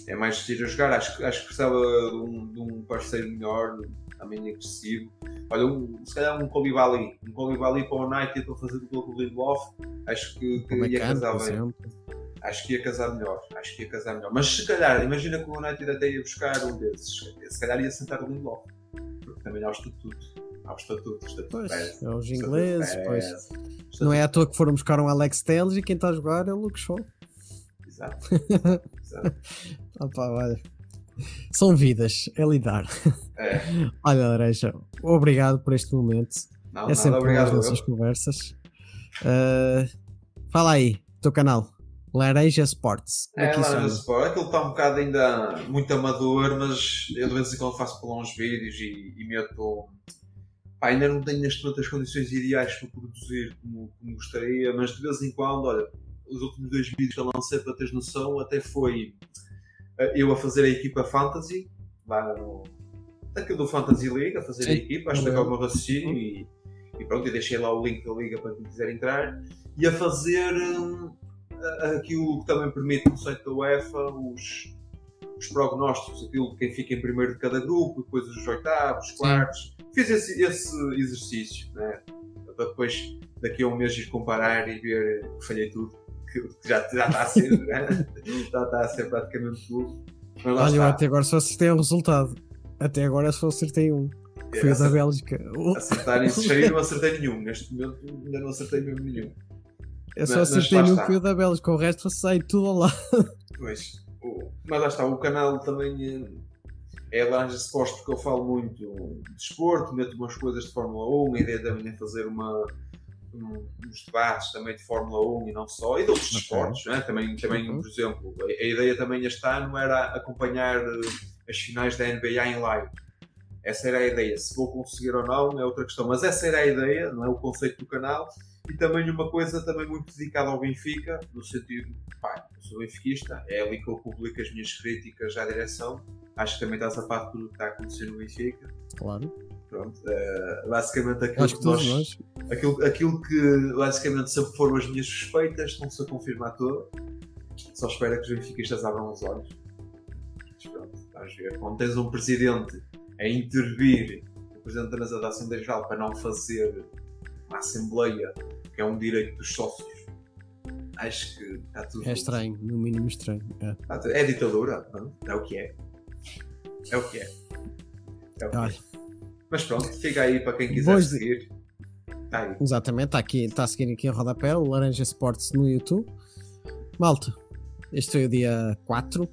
É mais giro a jogar. Acho, que- acho que precisava de um, de um parceiro melhor, também agressivo. Olha, um, se calhar um Colibali. Um Colibali para o United para fazer o gol do Lindelof. Acho que, que é ia casar bem. exemplo. Acho que ia casar melhor. Acho que ia casar melhor. Mas se calhar, imagina que o United até ia buscar um desses. Se calhar ia sentar o Lindelof. Porque também há o estatuto. Há o estatuto. O estatuto Pois, pesa. é os O estatuto ingleses, pois. pesa. O Não é à estatuto toa que foram buscar um Alex Telles e quem está a jogar é o Luke Shaw. Exato. Exato. Opa, olha. São vidas, é lidar. É. Olha, Laranja, obrigado por este momento. Não, é sempre bom as obrigado. nossas eu. conversas. Ah, fala aí, teu canal. Laranja Sports. É É, que isso lá no anda? Sport. Aquilo está um bocado ainda muito amador, mas eu de vez em quando faço para uns vídeos e, e meto. Pá, ainda não tenho neste momento as condições ideais para produzir como, como gostaria, mas de vez em quando, olha, os últimos dois vídeos que eu lancei para teres noção, até foi eu a fazer a equipa Fantasy, lá no. Aquilo do Fantasy League, a fazer a Sim, equipa, a eu explicar o meu raciocínio e, e pronto, e deixei lá o link da liga para quem quiser entrar e a fazer a- aquilo que também permite no site da UEFA os, os prognósticos, aquilo de quem fica em primeiro de cada grupo, depois os oitavos, os quartos. Fiz esse, esse exercício, né? para depois daqui a um mês ir comparar e ver que falhei tudo, que já, já está a ser, né? já está a ser praticamente tudo. Lá Olha, eu até agora só acertei um resultado. Até agora só acertei um. que Foi o da Bélgica. O- Acertar isso aí não acertei nenhum. Neste momento ainda não acertei mesmo nenhum. Eu só mas acertei lá um está. que foi o da Bélgica. O resto sai tudo ao lado. Pois, o- mas lá está, o canal também eh, é Laranja Sports porque eu falo muito de desporto, meto umas coisas de Fórmula 1, a ideia também é fazer uma, um- uns debates também de Fórmula 1 e não só, e de outros Ok. desportos, não é? também, também Uhum. por exemplo, a, a ideia também este ano era acompanhar eh, as finais da NBA em live. Essa era a ideia. Se vou conseguir ou não é outra questão, mas essa era a ideia, não é o conceito do canal. E também uma coisa também muito dedicada ao Benfica, no sentido, pá, eu sou benfiquista, é ali que eu publico as minhas críticas à direção. Acho que também estás a par de tudo o que está a acontecer no Benfica. Claro. Pronto, eh, basicamente aquilo Acho que nós, nós. aquilo, aquilo que basicamente sempre foram as minhas suspeitas estão-se a confirmar todas. Só espero que os benfiquistas abram os olhos. Mas pronto, vamos ver. Quando tens um presidente a intervir, o presidente da mesa da Assembleia Geral, para não fazer uma Assembleia, que é um direito dos sócios, acho que está tudo. É estranho, no mínimo estranho. É. É ditadura, é o que é. É o que é. É o que é. Mas pronto, fica aí para quem quiser Boas- seguir. Aí. exatamente, está aqui, está a seguir aqui em rodapé o Laranja Sports no YouTube. Malta, este foi o dia 4.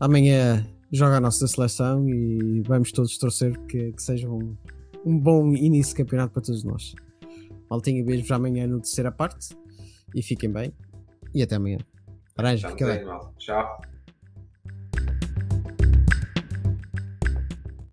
Amanhã joga a nossa seleção e vamos todos torcer que, que seja um, um bom início de campeonato para todos nós. Maltinha, beijos amanhã no terceira parte e fiquem bem. E até amanhã. Laranja, fica bem. Tchau.